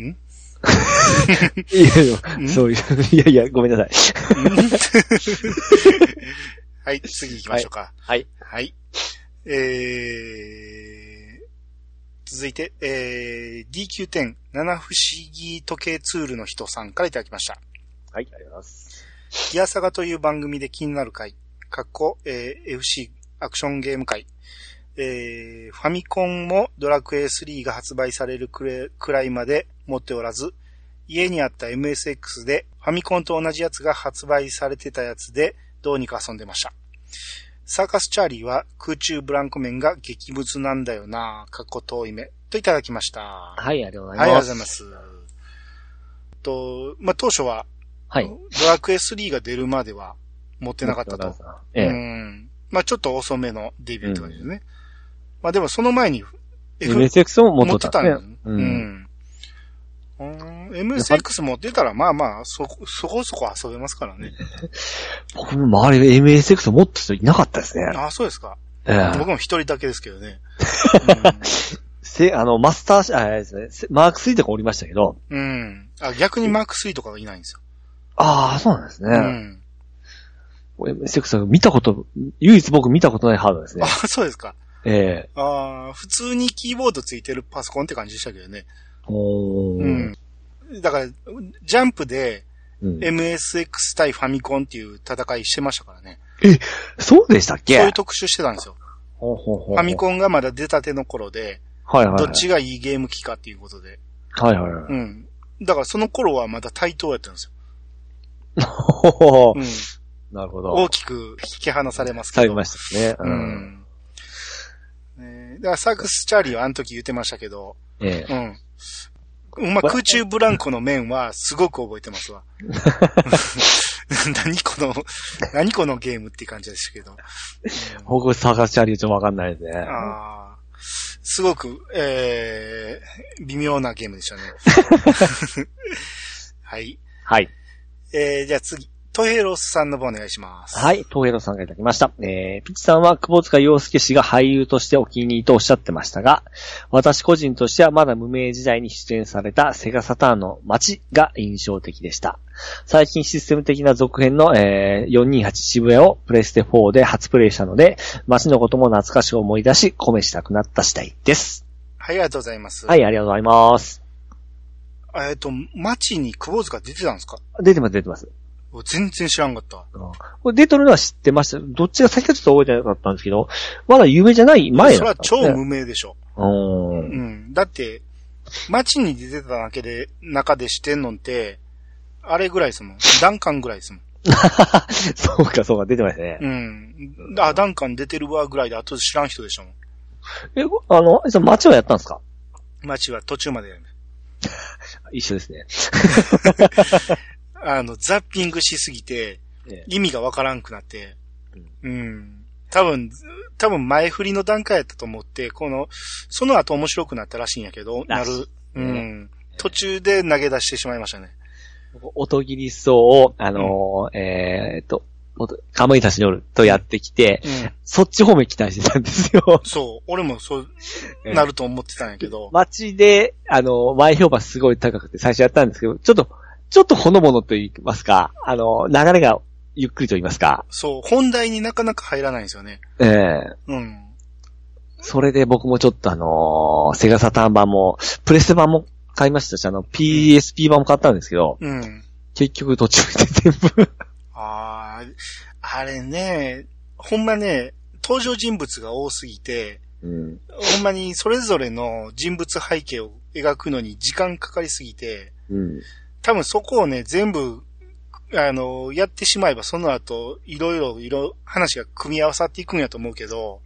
ん？いやいや、んそういう、いやいや、ごめんなさい。はい、次行きましょうか。はい。はい。えー、続いて、えー、DQ10、七不思議時計ツールの人さんからいただきました。はい、ありがとうございます。ギアサガという番組で気になる回、かっこ、えー FC アクションゲーム回、えーファミコンもドラクエ3が発売されるくらいまで持っておらず、家にあった MSX でファミコンと同じやつが発売されてたやつでどうにか遊んでました。サーカスチャーリーは空中ブランコ面が激物なんだよなかっこ遠い目といただきました。ははい、ありがとうごい、ざいます。ありがとうございます。と、まあ、当初ははい。ドラクエ3が出るまでは持ってなかったと。ええ。うん。まあちょっと遅めのデビューって感じですね。まあでもその前に F MSX も持持ってたんだよ。。う。うんん。うん MSX 持ってたらまあまあそこ、そこそこ遊べますからね。僕も周りで MSX を持った人いなかったですね。ああ、そうですか。ええ僕も一人だけですけどね。せ、あの、マスターシ、あ、ですね、せマーク3とかおりましたけど、うん。うん。あ、逆にマーク3とかがいないんですよ。ああ、そうなんですうね。ん。MSX は見たこと、唯一僕見たことないハードですねあ。そうですか。ええああ、普通にキーボードついてるパソコンって感じでしたけどね。うん。だから、ジャンプでうん MSX 対ファミコンっていう戦いしてましたからね。そうでしたっけ？そういう特集してたんですよ。ほうほうほうファミコンがまだ出たての頃で、はいはいはい。どっちがいいゲーム機かっていうことで。はいはいはい。うん。だからその頃はまだ対等やったんですほほほよ。うん。なるほど。大きく引き離されますけど。されましたね。う。ん。ねだからサークスチャーリーはあの時言ってましたけど、ええ。うん。まあ、空中ブランコの面はすごく覚えてますわ。何この、何このゲームって感じでしたけど。僕、サーカスチャーリーちょっとわかんないですね。ああ、すごく、えー、微妙なゲームでしたね。はい。はい。えー、じゃあ次、トヘロスさんの方お願いします。はい、東平野さんがいただきました。えー、ピッチさんは久保塚洋介氏が俳優としてお気に入りとおっしゃってましたが、私個人としてはまだ無名時代に出演されたセガサターンの街が印象的でした。最近システム的な続編の、えー、428渋谷をプレステ4で初プレイしたので、街のことも懐かしく思い出し、込めしたくなった次第です。はい、ありがとうございます。はい、ありがとうございます。えっ、と、街に久保塚出てたんですか？出てます、出てます。全然知らんかった。うんこれ出とるのは知ってました？どっちが先かちょっと覚えてなかったんですけど、まだ有名じゃない前それはだったんですね。超無名でしょ。うーんう。ん。だって、街に出てただけで、中でしてんのって、あれぐらいですもん。ダンカンぐらいですもん。そうか、そうか、出てましたね。うん。あ、ダンカン出てるわぐらいで、あと知らん人でしたもん。え、あの、その街はやったんですか？街は途中までやる。一緒ですね。あの、ザッピングしすぎて、え意味がわからんくなって、うん。多分、多分前振りの段階やったと思って、この、その後面白くなったらしいんやけど、なる。うん。途中で投げ出してしまいましたね。音切り層を、あのーえーっと、音かまいたちの夜とやってきて、うん。そっち方面期待してたんですよ。そう。俺もそうええなると思ってたんやけど、街で、あの、前評判すごい高くて最初やったんですけど、ちょっと、ちょっとほのぼのと言いますか、あの、流れがゆっくりと言いますか、そう、本題になかなか入らないんですよね。ええうん。それで僕もちょっとあのーセガサターン版も、プレステ版も買いましたし、あの、PSP 版も買ったんですけど、うん。結局途中で全部ああ、あれね、ほんまね、登場人物が多すぎて、うん。ほんまにそれぞれの人物背景を描くのに時間かかりすぎて、うん。多分そこをね、全部、あの、やってしまえばその後、いろいろ、いろ、話が組み合わさっていくんやと思うけど、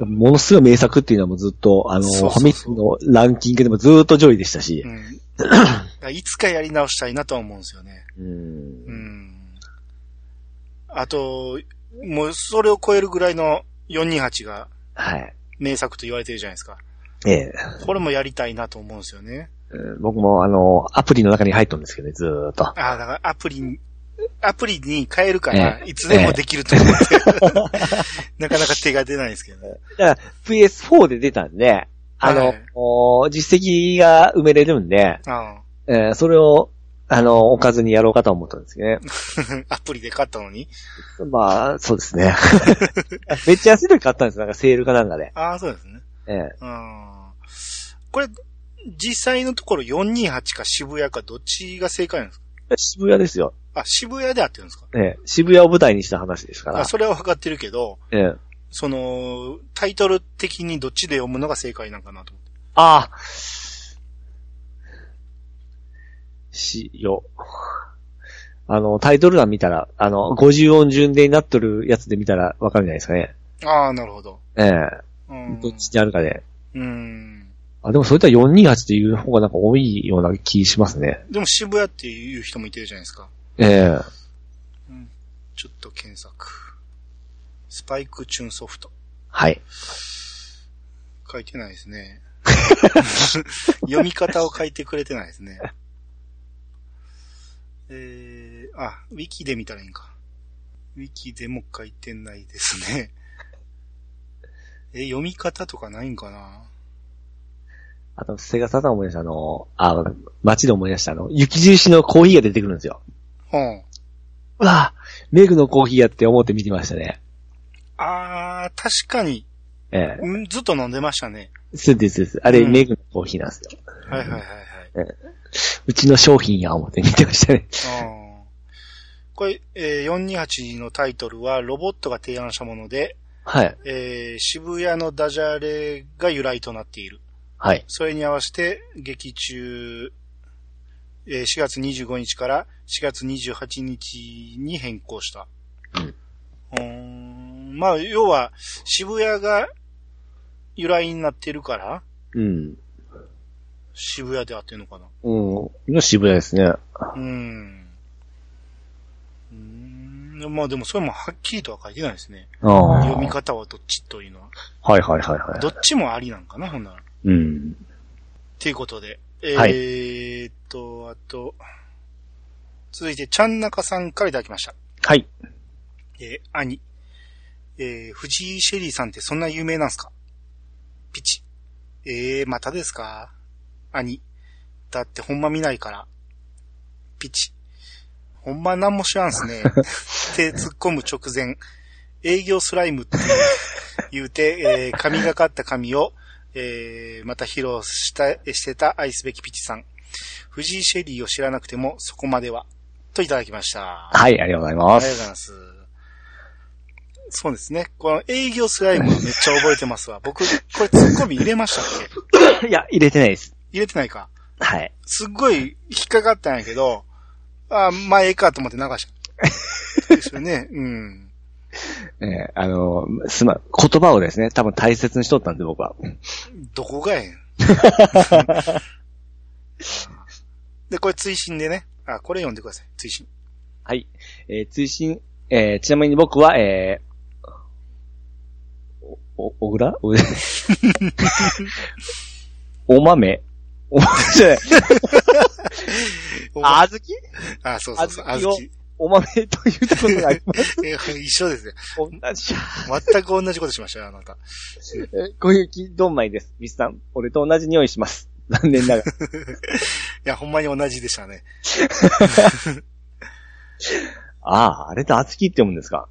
ものすごい名作っていうのはもうずっと、あの、そうそうそうファミ通のランキングでもずっと上位でしたしう、ん。いつかやり直したいなとは思うんですよね。うんうん。あと、もうそれを超えるぐらいの428がはい。名作と言われてるじゃないですか。ええこれもやりたいなと思うんですよね。うん僕もあの、アプリの中に入っとるんですけどね、ずーっと。ああ、だからアプリに、アプリに変えるから、ええいつでもできると思って、なかなか手が出ないですけどね。だから PS4 で出たんで、あの、はいお実績が埋めれるんで、あえーそれを、あの、置かずにやろうかと思ったんですけどね。あ アプリで買ったのに？まあ、そうですね。めっちゃ安い時買ったんですなんかセールかなんかで。ああ、そうですね。ええうん。これ、実際のところ428か渋谷かどっちが正解なんですか？渋谷ですよ。あ、渋谷で合ってるんですか？ええ渋谷を舞台にした話ですからあ、。それは分かってるけど、ええその、タイトル的にどっちで読むのが正解なんかなと思って。ああ。しよ。あの、タイトル欄見たら、あの、50音順でなっとるやつで見たらわかるんじゃないですかね。ああ、なるほど。ええうん。どっちにあるかで。うん。あ、でもそれとは428っていう方がなんか多いような気しますね。でも渋谷っていう人もいてるじゃないですか。ええちょっと検索。スパイクチューンソフト。はい。書いてないですね。読み方を書いてくれてないですね。えー、あ、ウィキで見たらいいんか。ウィキでも書いてないですね。え、読み方とかないんかなあと、セガサタン思い出したあの、あ、街で思い出したあの、雪印のコーヒーが出てくるんですよ。うん。うわメグのコーヒーやって思って見てましたね。あー、確かに、ええんずっと飲んでましたね。そうです、そうです。あれ、うんメグのコーヒーなんですよ。はいはいはいはい。うちの商品や思って見てましたね。これ、えー428のタイトルはロボットが提案したもので、はい。えー渋谷のダジャレが由来となっている。はい。それに合わせて、劇中、えー4月25日から4月28日に変更した。うんうーんまあ、要は、渋谷が由来になってるから、うん。渋谷で合ってるのかな。うん。今渋谷ですね。うーん。うーんまあでもそれもはっきりとは書いてないですね。ああ。読み方はどっちというのは。はいはいはいはい。どっちもありなんかな、ほんなら。うん。っていうことで。えはいーっと、あと、続いて、ちゃんなかさんからいただきました。はい。えー兄。えー藤井シェリーさんってそんな有名なんすか？ピチ。えー、またですか？兄。だってほんま見ないから。ピチ。ほんまなんも知らんすね。って突っ込む直前、営業スライムって言うて、えー神がかった髪を、えーまた披露した、してた愛すべきピチさん。藤井シェリーを知らなくてもそこまでは。といただきました。はい、ありがとうございあます。りがとうございます。そうですね。この営業スライムめっちゃ覚えてますわ。僕、これツッコミ入れましたっけ？いや、入れてないです。入れてないか。はい。すっごい引っかかったんやけど、あ、まあええかと思って流した。ですよね。うん。えーあのーすま、言葉をですね、多分大切にしとったんで僕は。どこがええん？で、これ追伸でね。あ、これ読んでください。追伸。はい。えー追伸、えーちなみに僕は、えー、お、お、小倉？おお豆？お豆じゃない。あずきあ、そうそうそう。あずき。お豆と言ったことがあります。え一緒ですね。同じ。全く同じことしましたよ、あなた。えー小雪どんまいです。ミスさん、俺と同じ匂いします。残念ながら。いや、ほんまに同じでしたね。ああ、あれとあずきって読むんですか？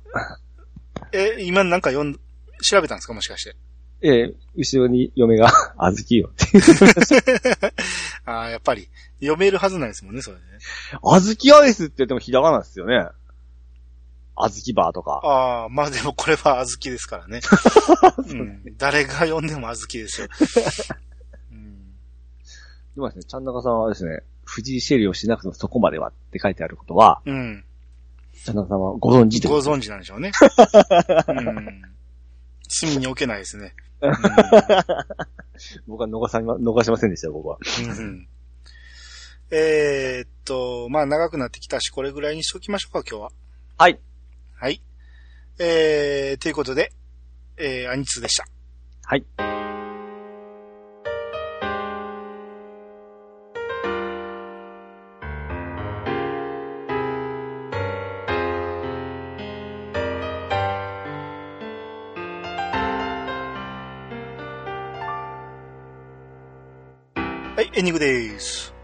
え、今なんか読ん、調べたんですか？もしかして。えー後ろに嫁が、あずきよって。ああ、やっぱり、読めるはずないですもんね、それね。あずきアイスって言ってもひらがなですよね。あずきバーとか。ああ、まあでもこれは小豆ですからね。うん、誰が読んでも小豆ですよ。うん、でもですね、ちゃんなかさんはですね、藤井シェリーをしなくてもそこまではって書いてあることは、うん。ちゃんなかさんはご存知でご存知なんでしょうね。うん。隅に置けないですね。僕は逃さま、逃しませんでしたよ、僕は。うんうんえーっと、まあ長くなってきたし、これぐらいにしときましょうか、今日は。はい。はい。えー、ということで、えー、アニツーでした。はい。エンディングです。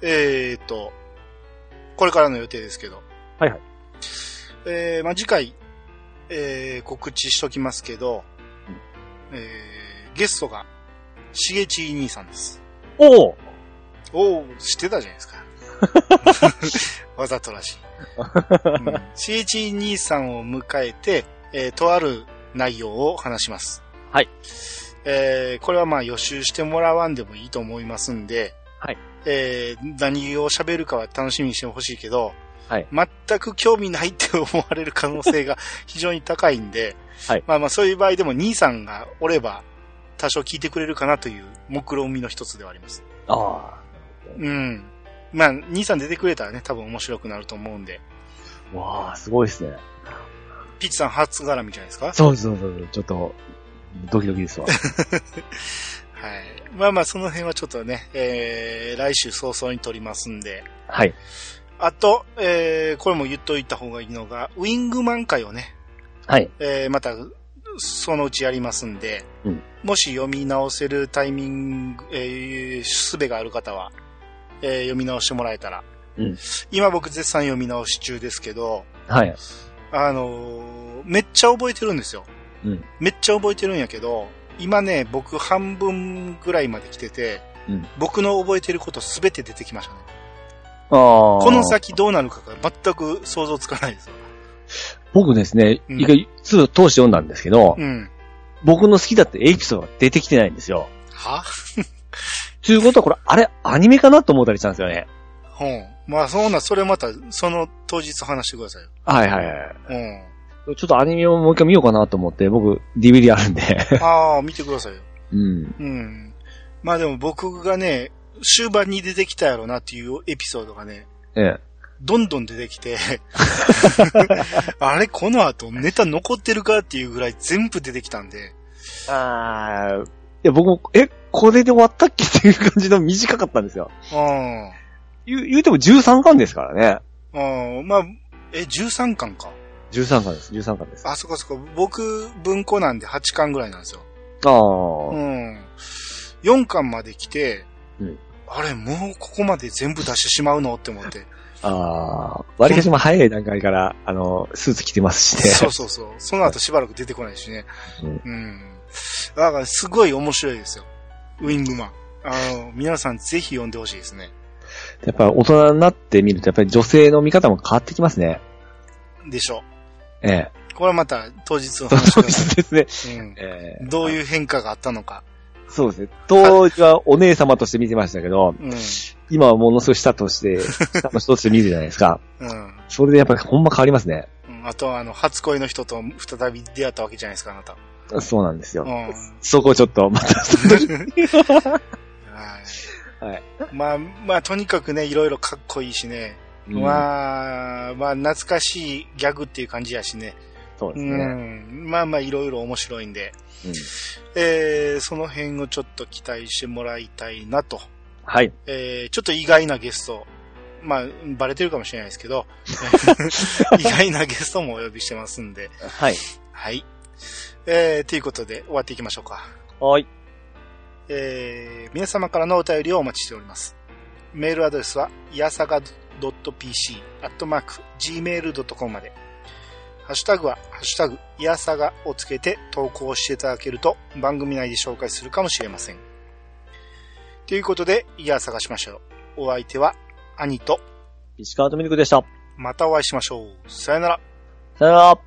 えーっと、これからの予定ですけど。はいはい。えー、まあ、次回、えー、告知しときますけど、えー、ゲストが、しげち兄さんです。おおおー、知ってたじゃないですか。わざとらしい。うん、しげち兄さんを迎えて、えー、とある内容を話します。はい。えー、これはまあ予習してもらわんでもいいと思いますんで、はい。えー、何を喋るかは楽しみにしてほしいけど、はい。全く興味ないって思われる可能性が 非常に高いんで、はいまあまあそういう場合でも兄さんがおれば多少聞いてくれるかなという目論見の一つではあります。あうん。まあ、兄さん出てくれたらね、多分面白くなると思うんで、あ。わあ、すごいですね。ピッチさん初絡みじゃないですか？そうそうそうそう。ちょっと、ドキドキですわ。はい。まあまあその辺はちょっとね、えー、来週早々に撮りますんで、はい。あと、えー、これも言っといた方がいいのが、ウィングマン会をね、はい。えー、また、そのうちやりますんで、うんもし読み直せるタイミング、えー、術がある方は、えー読み直してもらえたら。うん今僕絶賛読み直し中ですけど、はい。あのーめっちゃ覚えてるんですよ。うん。めっちゃ覚えてるんやけど、今ね、僕半分ぐらいまで来てて、うん。僕の覚えてることすべて出てきましたね。この先どうなるかが全く想像つかないですわ。僕ですね、うん一回、通通して読んだんですけど、うん。僕の好きだったエピソードが出てきてないんですよ。は？ということはこれ、あれ、アニメかなと思ったりしたんですよね。ほん。まあ、そんな、それまた、その当日話してくださいよ。はいはいはい。うん。ちょっとアニメをもう一回見ようかなと思って、僕、DVD あるんで。ああ、見てくださいよ。うん。うん。まあでも僕がね、終盤に出てきたやろなっていうエピソードがね、ええ。どんどん出てきて、あれ、この後ネタ残ってるかっていうぐらい全部出てきたんで、ああ、いや僕も、え、これで終わったっけっていう感じの短かったんですよ。うん。言う、言うても13巻ですからね。うん。まあ、え、13巻か。13巻です、13巻です。ああ、そこそこ。僕、文庫なんで8巻ぐらいなんですよ。あー。うん。4巻まで来て、うんあれ、もうここまで全部出してしまうのって思って。ああ、割かしも早い段階から、あの、スーツ着てますしね。そうそうそう。その後しばらく出てこないしね。うんうん。だから、すごい面白いですよ。ウィングマン。あの、皆さんぜひ読んでほしいですね。やっぱり大人になってみると、やっぱり女性の見方も変わってきますね。でしょええ。う。これはまた当日の話くださですね。い。うん。ええどういう変化があったのか。そうですね。当時はお姉様として見てましたけど、うん。今はものすごい下として、下の人として見るじゃないですか。うん。それでやっぱりほんま変わりますね。うんあとは、あの、初恋の人と再び出会ったわけじゃないですか、あなた。そうなんですよ。うん。そこをちょっと、また、はい。はい。まあ、まあ、とにかくね、いろいろかっこいいしね。うんまあ、まあ、懐かしいギャグっていう感じやしね。うそうですね。ん。まあまあ、いろいろ面白いんで、うんえー、その辺をちょっと期待してもらいたいなと。はい。えー、ちょっと意外なゲスト。まあ、バレてるかもしれないですけど、意外なゲストもお呼びしてますんで。はい。はい。えー、ということで、終わっていきましょうか。はい。えー、皆様からのお便りをお待ちしております。メールアドレスは、いやさが .pc、アットマーク、gmail.com まで。ハッシュタグは、ハッシュタグ、いやさがをつけて投稿していただけると、番組内で紹介するかもしれません。ということで、いやさがしましょう。お相手は、兄と、石川とミルクでした。またお会いしましょう。さよなら。さよなら。